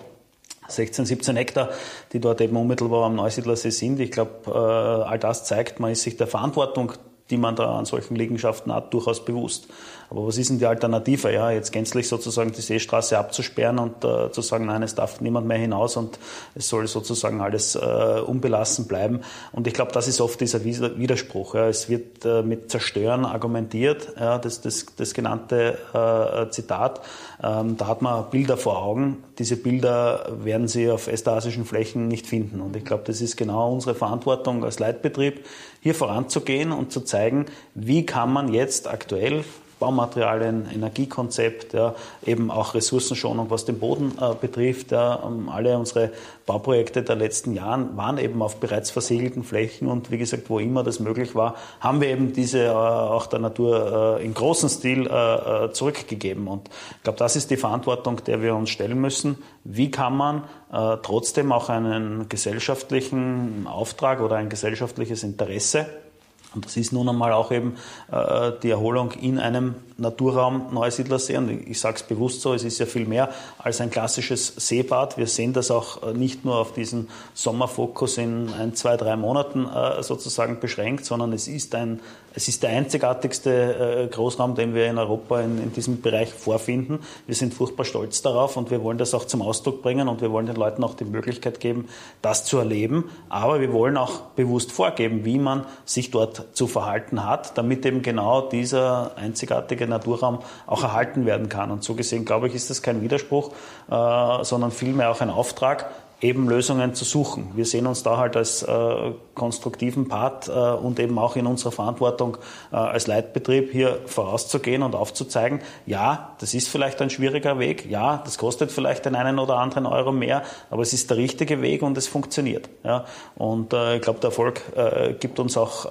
16, 17 Hektar, die dort eben unmittelbar am Neusiedlersee sind. Ich glaube, äh, all das zeigt, man ist sich der Verantwortung die man da an solchen Liegenschaften hat, durchaus bewusst. Aber was ist denn die Alternative? Ja, jetzt gänzlich sozusagen die Seestraße abzusperren und äh, zu sagen, nein, es darf niemand mehr hinaus und es soll sozusagen alles äh, unbelassen bleiben. Und ich glaube, das ist oft dieser Widerspruch. Ja. Es wird äh, mit Zerstören argumentiert, ja, das, das, das genannte äh, Zitat. Ähm, da hat man Bilder vor Augen. Diese Bilder werden Sie auf estasischen Flächen nicht finden. Und ich glaube, das ist genau unsere Verantwortung als Leitbetrieb, hier voranzugehen und zu zeigen, wie kann man jetzt aktuell Baumaterialien, Energiekonzept, ja, eben auch Ressourcenschonung, was den Boden äh, betrifft. Ja, ähm, alle unsere Bauprojekte der letzten Jahre waren eben auf bereits versiegelten Flächen und wie gesagt, wo immer das möglich war, haben wir eben diese äh, auch der Natur äh, in großem Stil äh, äh, zurückgegeben. Und ich glaube, das ist die Verantwortung, der wir uns stellen müssen. Wie kann man äh, trotzdem auch einen gesellschaftlichen Auftrag oder ein gesellschaftliches Interesse und das ist nun einmal auch eben äh, die Erholung in einem Naturraum Neusiedlersee. Und ich, sage es bewusst so, es ist ja viel mehr als ein klassisches Seebad. Wir sehen das auch äh, nicht nur auf diesen Sommerfokus in ein, zwei, drei Monaten äh, sozusagen beschränkt, sondern es ist ein es ist der einzigartigste äh, Großraum, den wir in Europa in, in, diesem Bereich vorfinden. Wir sind furchtbar stolz darauf und wir wollen das auch zum Ausdruck bringen und wir wollen den Leuten auch die Möglichkeit geben, das zu erleben. Aber wir wollen auch bewusst vorgeben, wie man sich dort zu verhalten hat, damit eben genau dieser einzigartige Naturraum auch erhalten werden kann. Und so gesehen, glaube ich, ist das kein Widerspruch, äh, sondern vielmehr auch ein Auftrag, eben Lösungen zu suchen. Wir sehen uns da halt als äh, konstruktiven Part äh, und eben auch in unserer Verantwortung als Leitbetrieb hier vorauszugehen und aufzuzeigen, ja, das ist vielleicht ein schwieriger Weg, ja, das kostet vielleicht den einen oder anderen Euro mehr, aber es ist der richtige Weg und es funktioniert. Und ich glaube, der Erfolg gibt uns auch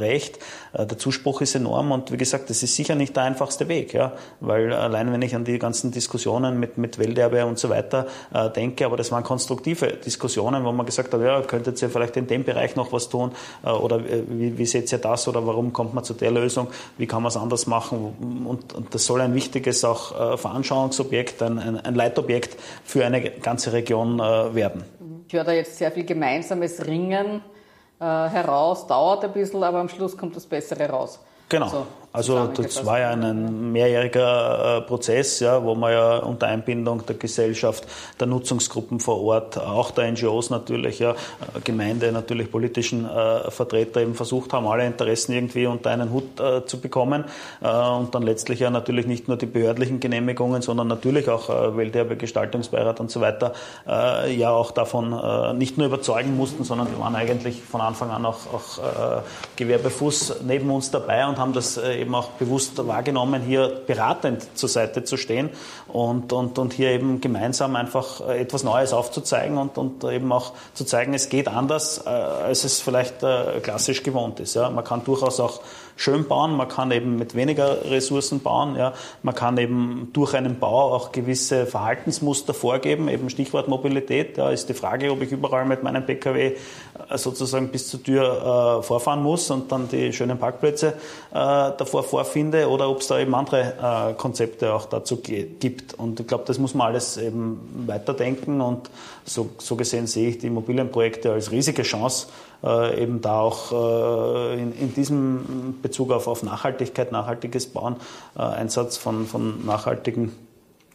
recht. Der Zuspruch ist enorm und wie gesagt, das ist sicher nicht der einfachste Weg, ja, weil allein wenn ich an die ganzen Diskussionen mit, mit Welterbe und so weiter denke, aber das waren konstruktive Diskussionen, wo man gesagt hat, ja, könntet ihr vielleicht in dem Bereich noch was tun? Äh, oder äh, wie, wie seht ihr das oder warum kommt man zu der Lösung, wie kann man es anders machen? Und, und, das soll ein wichtiges auch äh, Veranschauungsobjekt, ein, ein, ein Leitobjekt für eine ganze Region werden. Ich höre da jetzt sehr viel gemeinsames Ringen heraus, dauert ein bisschen, aber am Schluss kommt das Bessere raus. Genau. Also, also das war ja ein mehrjähriger äh, Prozess, ja, wo man ja unter Einbindung der Gesellschaft, der Nutzungsgruppen vor Ort, auch der NGOs natürlich, ja, äh, Gemeinde, natürlich politischen äh, Vertreter eben versucht haben, alle Interessen irgendwie unter einen Hut äh, zu bekommen. Äh, und dann letztlich ja natürlich nicht nur die behördlichen Genehmigungen, sondern natürlich auch äh, Welterbe, Gestaltungsbeirat und so weiter äh, ja auch davon nicht nur überzeugen mussten, sondern wir waren eigentlich von Anfang an auch, auch Gewerbefuß neben uns dabei und haben das eben auch bewusst wahrgenommen, hier beratend zur Seite zu stehen und, und, und hier eben gemeinsam einfach äh, etwas Neues aufzuzeigen und, und eben auch zu zeigen, es geht anders, äh, als es vielleicht äh, klassisch gewohnt ist. Ja. Man kann durchaus auch schön bauen, man kann eben mit weniger Ressourcen bauen, ja. man kann eben durch einen Bau auch gewisse Verhaltensmuster vorgeben, eben Stichwort Mobilität, da ist die Frage, ob ich überall mit meinem Pkw sozusagen bis zur Tür äh, vorfahren muss und dann die schönen Parkplätze äh, davor vorfinde oder ob es da eben andere äh, Konzepte auch dazu gibt. Und ich glaube, das muss man alles eben weiterdenken und so, so gesehen sehe ich die Immobilienprojekte als riesige Chance, äh, eben da auch äh, in, in, diesem Bezug auf, auf Nachhaltigkeit, nachhaltiges Bauen, äh, Einsatz von, von nachhaltigen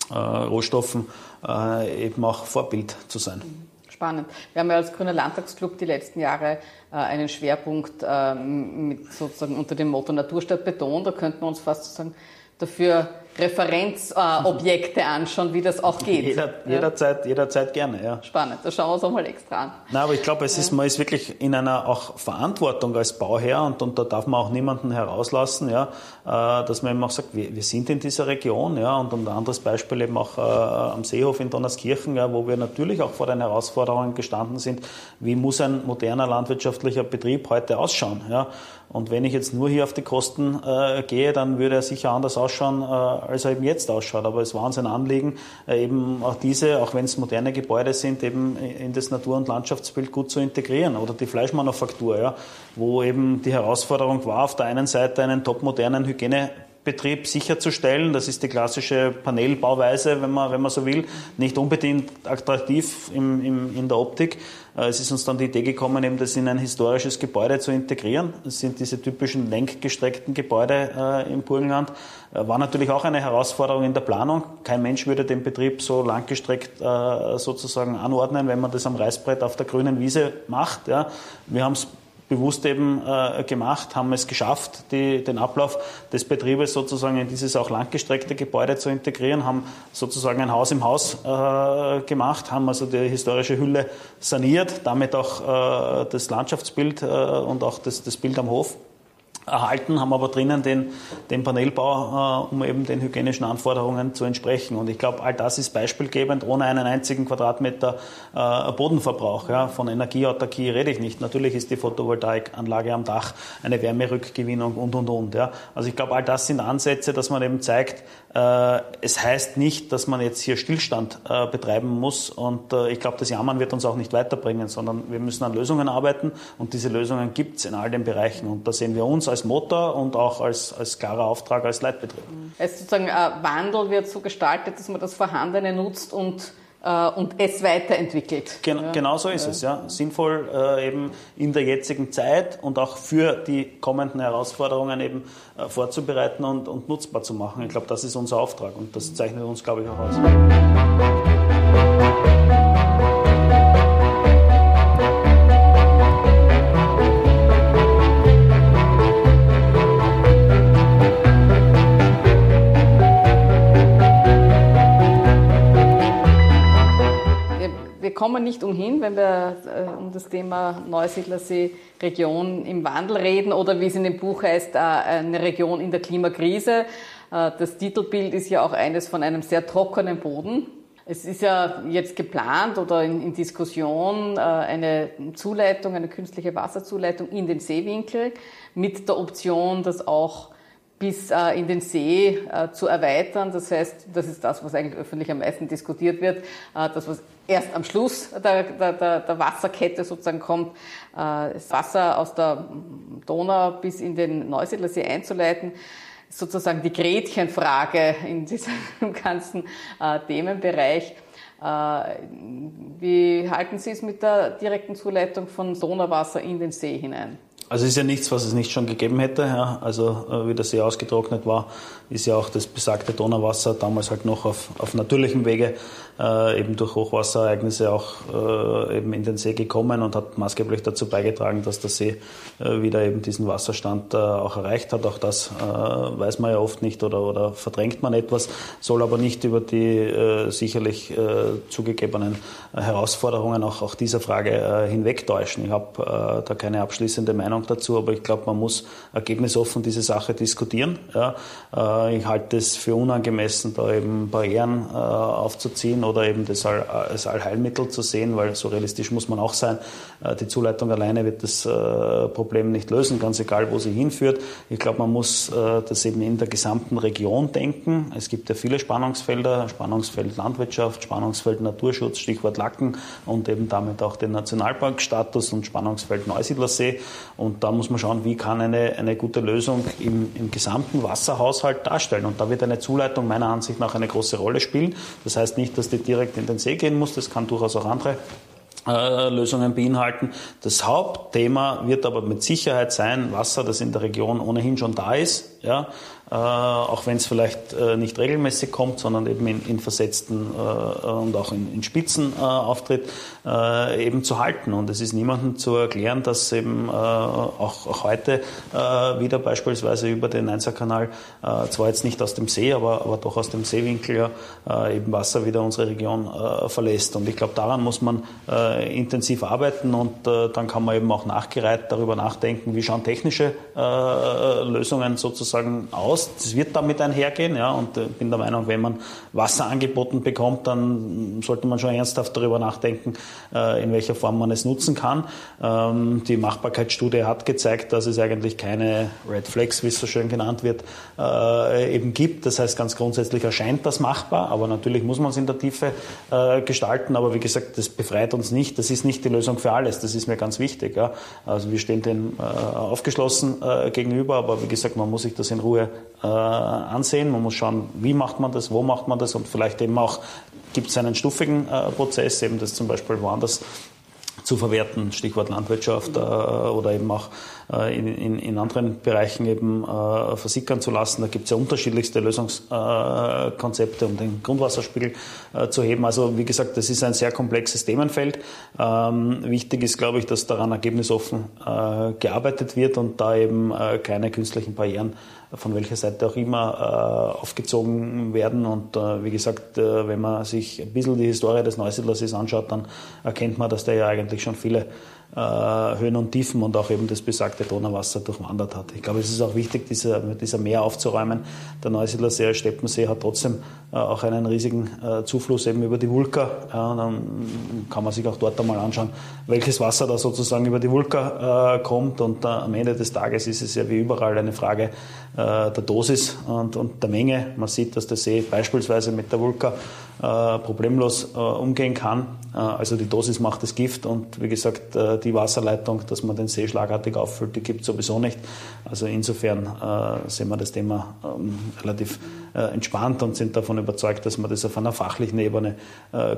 äh, Rohstoffen äh, eben auch Vorbild zu sein. Spannend. Wir haben ja als Grüner Landtagsclub die letzten Jahre äh, einen Schwerpunkt mit sozusagen unter dem Motto Naturstadt Beton. Da könnten wir uns fast sozusagen dafür Referenzobjekte äh, anschauen, wie das auch geht. Jeder, ja? jederzeit, jederzeit gerne, ja. Spannend, da schauen wir uns auch mal extra an. Nein, aber ich glaube, es ist, man ist wirklich in einer auch Verantwortung als Bauherr und, und da darf man auch niemanden herauslassen, ja, äh, dass man eben auch sagt, wir, wir sind in dieser Region, ja, und, und ein anderes Beispiel eben auch äh, am Seehof in Donnerskirchen, ja, wo wir natürlich auch vor den Herausforderungen gestanden sind, wie muss ein moderner landwirtschaftlicher Betrieb heute ausschauen, ja, und wenn ich jetzt nur hier auf die Kosten äh, gehe, dann würde er sicher anders ausschauen, äh, als er eben jetzt ausschaut. Aber es war uns ein Anliegen, äh, eben auch diese, auch wenn es moderne Gebäude sind, eben in das Natur- und Landschaftsbild gut zu integrieren. Oder die Fleischmanufaktur, ja, wo eben die Herausforderung war, auf der einen Seite einen topmodernen Hygiene Betrieb sicherzustellen. Das ist die klassische Panelbauweise, wenn man, wenn man so will. Nicht unbedingt attraktiv im, im, in der Optik. Äh, es ist uns dann die Idee gekommen, eben das in ein historisches Gebäude zu integrieren. Das sind diese typischen lenkgestreckten Gebäude äh, im Burgenland. Äh, war natürlich auch eine Herausforderung in der Planung. Kein Mensch würde den Betrieb so langgestreckt äh, sozusagen anordnen, wenn man das am Reißbrett auf der grünen Wiese macht. Ja. Wir haben es bewusst eben äh, gemacht, haben es geschafft, die, den Ablauf des Betriebes sozusagen in dieses auch langgestreckte Gebäude zu integrieren, haben sozusagen ein Haus im Haus äh, gemacht, haben also die historische Hülle saniert, damit auch äh, das Landschaftsbild äh, und auch das, das Bild am Hof erhalten, haben aber drinnen den, den Panelbau, äh, um eben den hygienischen Anforderungen zu entsprechen. Und ich glaube, all das ist beispielgebend, ohne einen einzigen Quadratmeter äh, Bodenverbrauch. Ja. Von Energieautarkie rede ich nicht. Natürlich ist die Photovoltaikanlage am Dach eine Wärmerückgewinnung und, und, und. Ja. Also ich glaube, all das sind Ansätze, dass man eben zeigt, es heißt nicht, dass man jetzt hier Stillstand äh, betreiben muss. Und äh, ich glaube, das Jammern wird uns auch nicht weiterbringen, sondern wir müssen an Lösungen arbeiten. Und diese Lösungen gibt es in all den Bereichen. Und da sehen wir uns als Motor und auch als, als klarer Auftrag als Leitbetrieb. Es sozusagen Wandel wird so gestaltet, dass man das Vorhandene nutzt und äh, und es weiterentwickelt. Gen ja. Genau so ist ja. es, ja. Sinnvoll äh, eben in der jetzigen Zeit und auch für die kommenden Herausforderungen eben äh, vorzubereiten und, und nutzbar zu machen. Ich glaube, das ist unser Auftrag und das zeichnet uns, glaube ich, auch aus. Kommen nicht umhin, wenn wir äh, um das Thema Neusiedlersee Region im Wandel reden oder wie es in dem Buch heißt, äh, eine Region in der Klimakrise. Äh, das Titelbild ist ja auch eines von einem sehr trockenen Boden. Es ist ja jetzt geplant oder in, in Diskussion äh, eine Zuleitung, eine künstliche Wasserzuleitung in den Seewinkel mit der Option, das auch bis äh, in den See äh, zu erweitern. Das heißt, das ist das, was eigentlich öffentlich am meisten diskutiert wird, das, was erst am Schluss der, der, der Wasserkette sozusagen kommt, äh, das Wasser aus der Donau bis in den Neusiedlersee einzuleiten sozusagen die Gretchenfrage in diesem ganzen äh, Themenbereich. Äh, wie halten Sie es mit der direkten Zuleitung von Donauwasser in den See hinein? Also es ist ja nichts, was es nicht schon gegeben hätte. Ja. Also äh, wie der See ausgetrocknet war, ist ja auch das besagte Donauwasser damals halt noch auf, auf natürlichem Wege äh, eben durch Hochwasserereignisse auch äh, eben in den See gekommen und hat maßgeblich dazu beigetragen, dass der See äh, wieder eben diesen Wasserstand äh, auch erreicht hat. Auch das äh, weiß man ja oft nicht oder, oder verdrängt man etwas, soll aber nicht über die sicherlich zugegebenen Herausforderungen auch, auch dieser Frage hinwegtäuschen. Ich habe da keine abschließende Meinung dazu, aber ich glaube, man muss ergebnisoffen diese Sache diskutieren. Ja. ich halte es für unangemessen, da eben Barrieren aufzuziehen oder eben das als Allheilmittel zu sehen, weil so realistisch muss man auch sein. Äh, die Zuleitung alleine wird das äh, Problem nicht lösen, ganz egal, wo sie hinführt. Ich glaube, man muss äh, das eben in der gesamten Region denken. Es gibt ja viele Spannungsfelder, Spannungsfeld Landwirtschaft, Spannungsfeld Naturschutz, Stichwort Lacken und eben damit auch den Nationalparkstatus und Spannungsfeld Neusiedlersee. Da muss man schauen, wie kann eine, eine gute Lösung im, im gesamten Wasserhaushalt darstellen. Und da wird eine Zuleitung meiner Ansicht nach eine große Rolle spielen. Das heißt nicht, dass die direkt in den See gehen muss, das kann durchaus auch andere äh, Lösungen beinhalten. Das Hauptthema wird aber mit Sicherheit sein Wasser, das in der Region ohnehin schon da ist. Ja, äh, auch wenn es vielleicht äh, nicht regelmäßig kommt, sondern eben in, in versetzten äh, und auch in, in Spitzen äh, auftritt, äh, eben zu halten. Und es ist niemandem zu erklären, dass eben auch, auch, heute wieder beispielsweise über den Einserkanal, zwar jetzt nicht aus dem See, aber, aber doch aus dem Seewinkel ja, eben Wasser wieder unsere Region verlässt. Und ich glaube, daran muss man intensiv arbeiten und dann kann man eben auch nachgereiht darüber nachdenken, wie schauen technische Lösungen sozusagen aus aus. Das wird damit einhergehen. Ja, und ich äh, bin der Meinung, wenn man Wasser angeboten bekommt, dann sollte man schon ernsthaft darüber nachdenken, äh, in welcher Form man es nutzen kann. Ähm, die Machbarkeitsstudie hat gezeigt, dass es eigentlich keine Red Flags, wie es so schön genannt wird, äh, eben gibt. Das heißt, ganz grundsätzlich erscheint das machbar, aber natürlich muss man es in der Tiefe gestalten. Aber wie gesagt, das befreit uns nicht. Das ist nicht die Lösung für alles. Das ist mir ganz wichtig. Also wir stehen dem aufgeschlossen gegenüber, aber wie gesagt, man muss sich das in Ruhe äh, ansehen. Man muss schauen, wie macht man das, wo macht man das und vielleicht eben auch gibt es einen stufigen äh, Prozess, eben das zum Beispiel woanders zu verwerten, Stichwort Landwirtschaft äh, oder eben auch äh, in, in, in, anderen Bereichen eben äh, versickern zu lassen. Da gibt es ja unterschiedlichste Lösungskonzepte, um den Grundwasserspiegel äh, zu heben. Also wie gesagt, das ist ein sehr komplexes Themenfeld. Ähm, wichtig ist, glaube ich, dass daran ergebnisoffen äh, gearbeitet wird und da eben äh, keine künstlichen Barrieren von welcher Seite auch immer äh, aufgezogen werden. Und äh, wie gesagt, äh, wenn man sich ein bisschen die Historie des Neusiedlers anschaut, dann erkennt man, dass der ja eigentlich schon viele Höhen und Tiefen und auch eben das besagte Donauwasser durchwandert hat. Ich glaube, es ist auch wichtig, dieser, dieser Meer aufzuräumen. Der Neusiedler See, Steppensee hat trotzdem äh, auch einen riesigen äh, Zufluss eben über die Vulka. Ja, dann kann man sich auch dort einmal anschauen, welches Wasser da sozusagen über die Vulka äh, kommt. Und äh, am Ende des Tages ist es ja wie überall eine Frage äh, der Dosis und, und der Menge. Man sieht, dass der See beispielsweise mit der Vulka äh, problemlos äh, umgehen kann. Äh, also die Dosis macht das Gift und wie gesagt, äh, die Wasserleitung, dass man den See schlagartig auffüllt, die gibt es sowieso nicht. Also insofern äh, sehen wir das Thema ähm, relativ äh, entspannt und sind davon überzeugt, dass man das auf einer fachlichen Ebene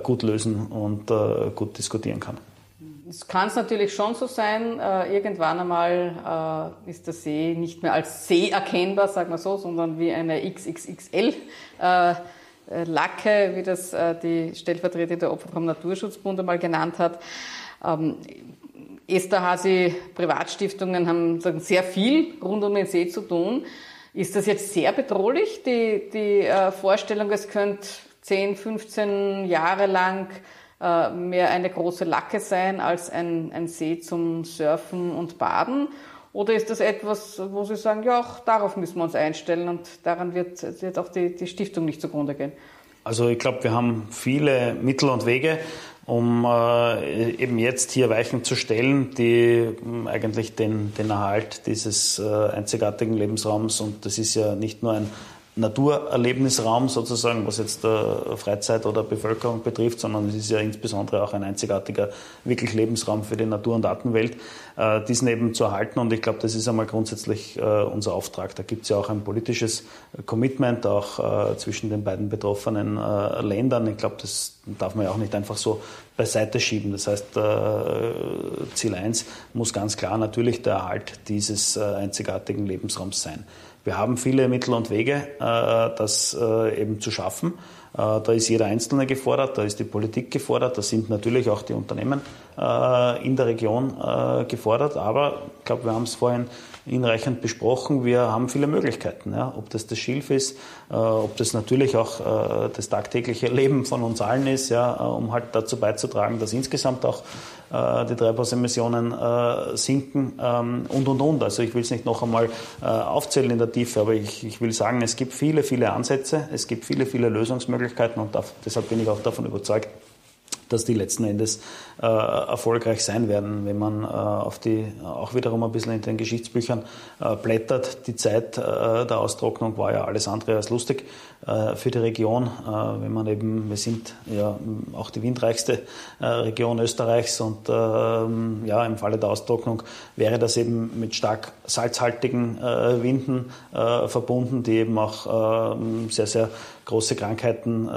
gut lösen und gut diskutieren kann. Es kann es natürlich schon so sein, äh, irgendwann einmal äh, ist der See nicht mehr als See erkennbar, sagen wir so, sondern wie eine XXXL äh, äh, Lacke, wie das äh, die stellvertretende Opfer vom Naturschutzbund einmal genannt hat. Esterhazy Privatstiftungen haben sehr viel rund um den See zu tun. Ist das jetzt sehr bedrohlich, die, die äh, Vorstellung, es könnte 10, 15 Jahre lang äh, mehr eine große Lacke sein als ein, ein See zum Surfen und Baden? Oder ist das etwas, wo Sie sagen, ja, auch darauf müssen wir uns einstellen und daran wird, wird auch die, die Stiftung nicht zugrunde gehen? Also ich glaube, wir haben viele Mittel und Wege, um äh, eben jetzt hier Weichen zu stellen, die äh, eigentlich den, den Erhalt dieses äh, einzigartigen Lebensraums, und das ist ja nicht nur ein Naturerlebnisraum sozusagen, was jetzt äh, Freizeit oder Bevölkerung betrifft, sondern es ist ja insbesondere auch ein einzigartiger wirklich Lebensraum für die Natur- und Artenwelt, äh, diesen eben zu erhalten. Und ich glaube, das ist einmal grundsätzlich äh, unser Auftrag. Da gibt es ja auch ein politisches Commitment auch äh, zwischen den beiden betroffenen äh, Ländern. Ich glaube, das darf man ja auch nicht einfach so beiseite schieben. Das heißt, äh, Ziel 1 muss ganz klar natürlich der Erhalt dieses einzigartigen Lebensraums sein. Wir haben viele Mittel und Wege, äh, das äh, eben zu schaffen. Äh, da ist jeder Einzelne gefordert, da ist die Politik gefordert, da sind natürlich auch die Unternehmen in der Region gefordert. Aber ich glaube, wir haben es vorhin hinreichend besprochen. Wir haben viele Möglichkeiten. Ja. Ob das das Schilf ist, ob das natürlich auch das tagtägliche Leben von uns allen ist, ja, um halt dazu beizutragen, dass insgesamt auch die Treibhausemissionen äh, sinken ähm, und, und, und. Also ich will es nicht noch einmal äh, aufzählen in der Tiefe, aber ich, ich will sagen, es gibt viele, viele Ansätze, es gibt viele, viele Lösungsmöglichkeiten und deshalb bin ich auch davon überzeugt, dass die letzten Endes äh, erfolgreich sein werden, wenn man äh, auf die auch wiederum ein bisschen in den Geschichtsbüchern äh, blättert. Die Zeit äh, der Austrocknung war ja alles andere als lustig äh, für die Region, äh, wenn man eben, wir sind ja auch die windreichste Region Österreichs und ähm, ja, im Falle der Austrocknung wäre das eben mit stark salzhaltigen Winden verbunden, die eben auch ähm, sehr, sehr große Krankheiten,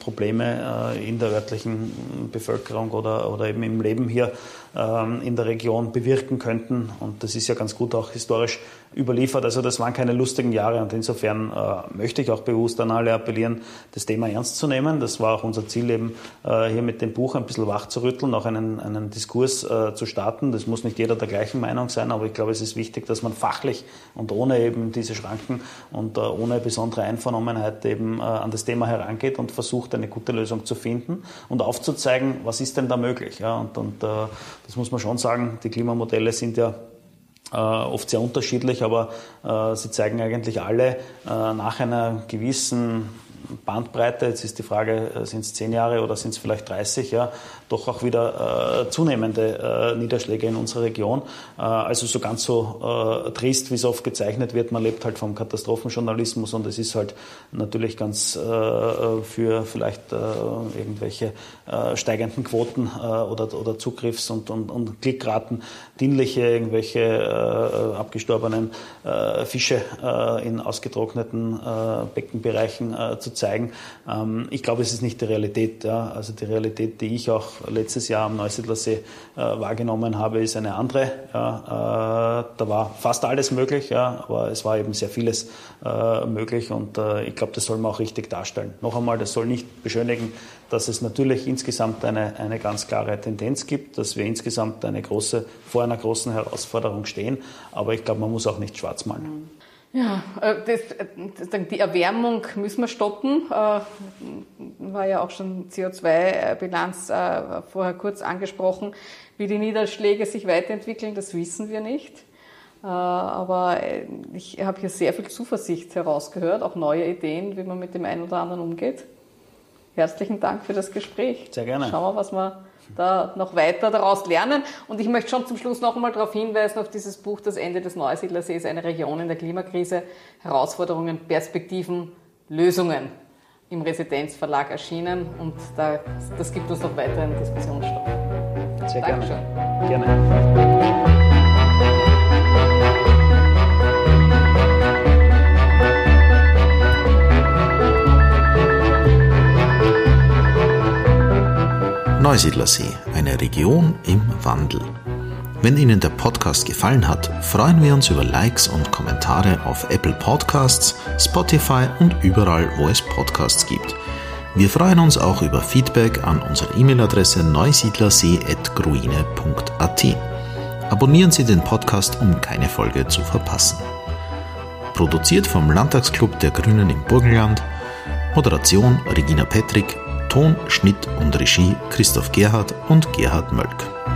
Probleme in der örtlichen Bevölkerung oder, oder eben im Leben hier in der Region bewirken könnten. Und das ist ja ganz gut auch historisch überliefert. Also das waren keine lustigen Jahre und insofern äh, möchte ich auch bewusst an alle appellieren, das Thema ernst zu nehmen. Das war auch unser Ziel eben äh, hier mit dem Buch ein bisschen wach zu rütteln, auch einen, einen Diskurs äh, zu starten. Das muss nicht jeder der gleichen Meinung sein, aber ich glaube, es ist wichtig, dass man fachlich und ohne eben diese Schranken und ohne besondere Einvernommenheit eben an das Thema herangeht und versucht, eine gute Lösung zu finden und aufzuzeigen, was ist denn da möglich. Und, und das muss man schon sagen, die Klimamodelle sind ja äh, oft sehr unterschiedlich, aber äh, sie zeigen eigentlich alle äh, nach einer gewissen Bandbreite, jetzt ist die Frage, äh, sind es zehn Jahre oder sind es vielleicht 30, ja, doch auch wieder äh, zunehmende äh, Niederschläge in unserer Region. Äh, also so ganz so äh, trist, wie es oft gezeichnet wird, man lebt halt vom Katastrophenjournalismus und es ist halt natürlich ganz äh, für vielleicht irgendwelche steigenden Quoten oder, oder Zugriffs- und, und, und Klickraten dienliche irgendwelche abgestorbenen Fische in ausgetrockneten Beckenbereichen zu zeigen. Ähm, ich glaube, es ist nicht die Realität. Ja. Also die Realität, die ich auch letztes Jahr am Neusiedlersee äh, wahrgenommen habe, ist eine andere. Ja. Äh, da war fast alles möglich, ja, aber es war eben sehr vieles äh, möglich und äh, ich glaube, das soll man auch richtig darstellen. Noch einmal, das soll nicht beschönigen, dass es natürlich insgesamt eine, eine ganz klare Tendenz gibt, dass wir insgesamt eine große, vor einer großen Herausforderung stehen, aber ich glaube, man muss auch nicht schwarz malen. Ja, äh, das, das, die Erwärmung müssen wir stoppen. Äh, war ja auch schon CO2-Bilanz äh, vorher kurz angesprochen. Wie die Niederschläge sich weiterentwickeln, das wissen wir nicht. Aber ich habe hier sehr viel Zuversicht herausgehört, auch neue Ideen, wie man mit dem einen oder anderen umgeht. Herzlichen Dank für das Gespräch. Sehr gerne. Schauen wir, was wir da noch weiter daraus lernen. Und ich möchte schon zum Schluss noch einmal darauf hinweisen, auf dieses Buch Das Ende des Neusiedlersees, eine Region in der Klimakrise, Herausforderungen, Perspektiven, Lösungen im Residenzverlag erschienen. Und da, das gibt uns noch weiteren Diskussionsstoff. Sehr Dankeschön. gerne. gerne. Neusiedlersee, eine Region im Wandel. Wenn Ihnen der Podcast gefallen hat, freuen wir uns über Likes und Kommentare auf Apple Podcasts, Spotify und überall, wo es Podcasts gibt. Wir freuen uns auch über Feedback an unsere E-Mail-Adresse neusiedlersee.gruine.at. Abonnieren Sie den Podcast, um keine Folge zu verpassen. Produziert vom Landtagsclub der Grünen im Burgenland. Moderation Regina Petrick Ton, Schnitt und Regie Christoph Gerhard und Gerhard Mölk.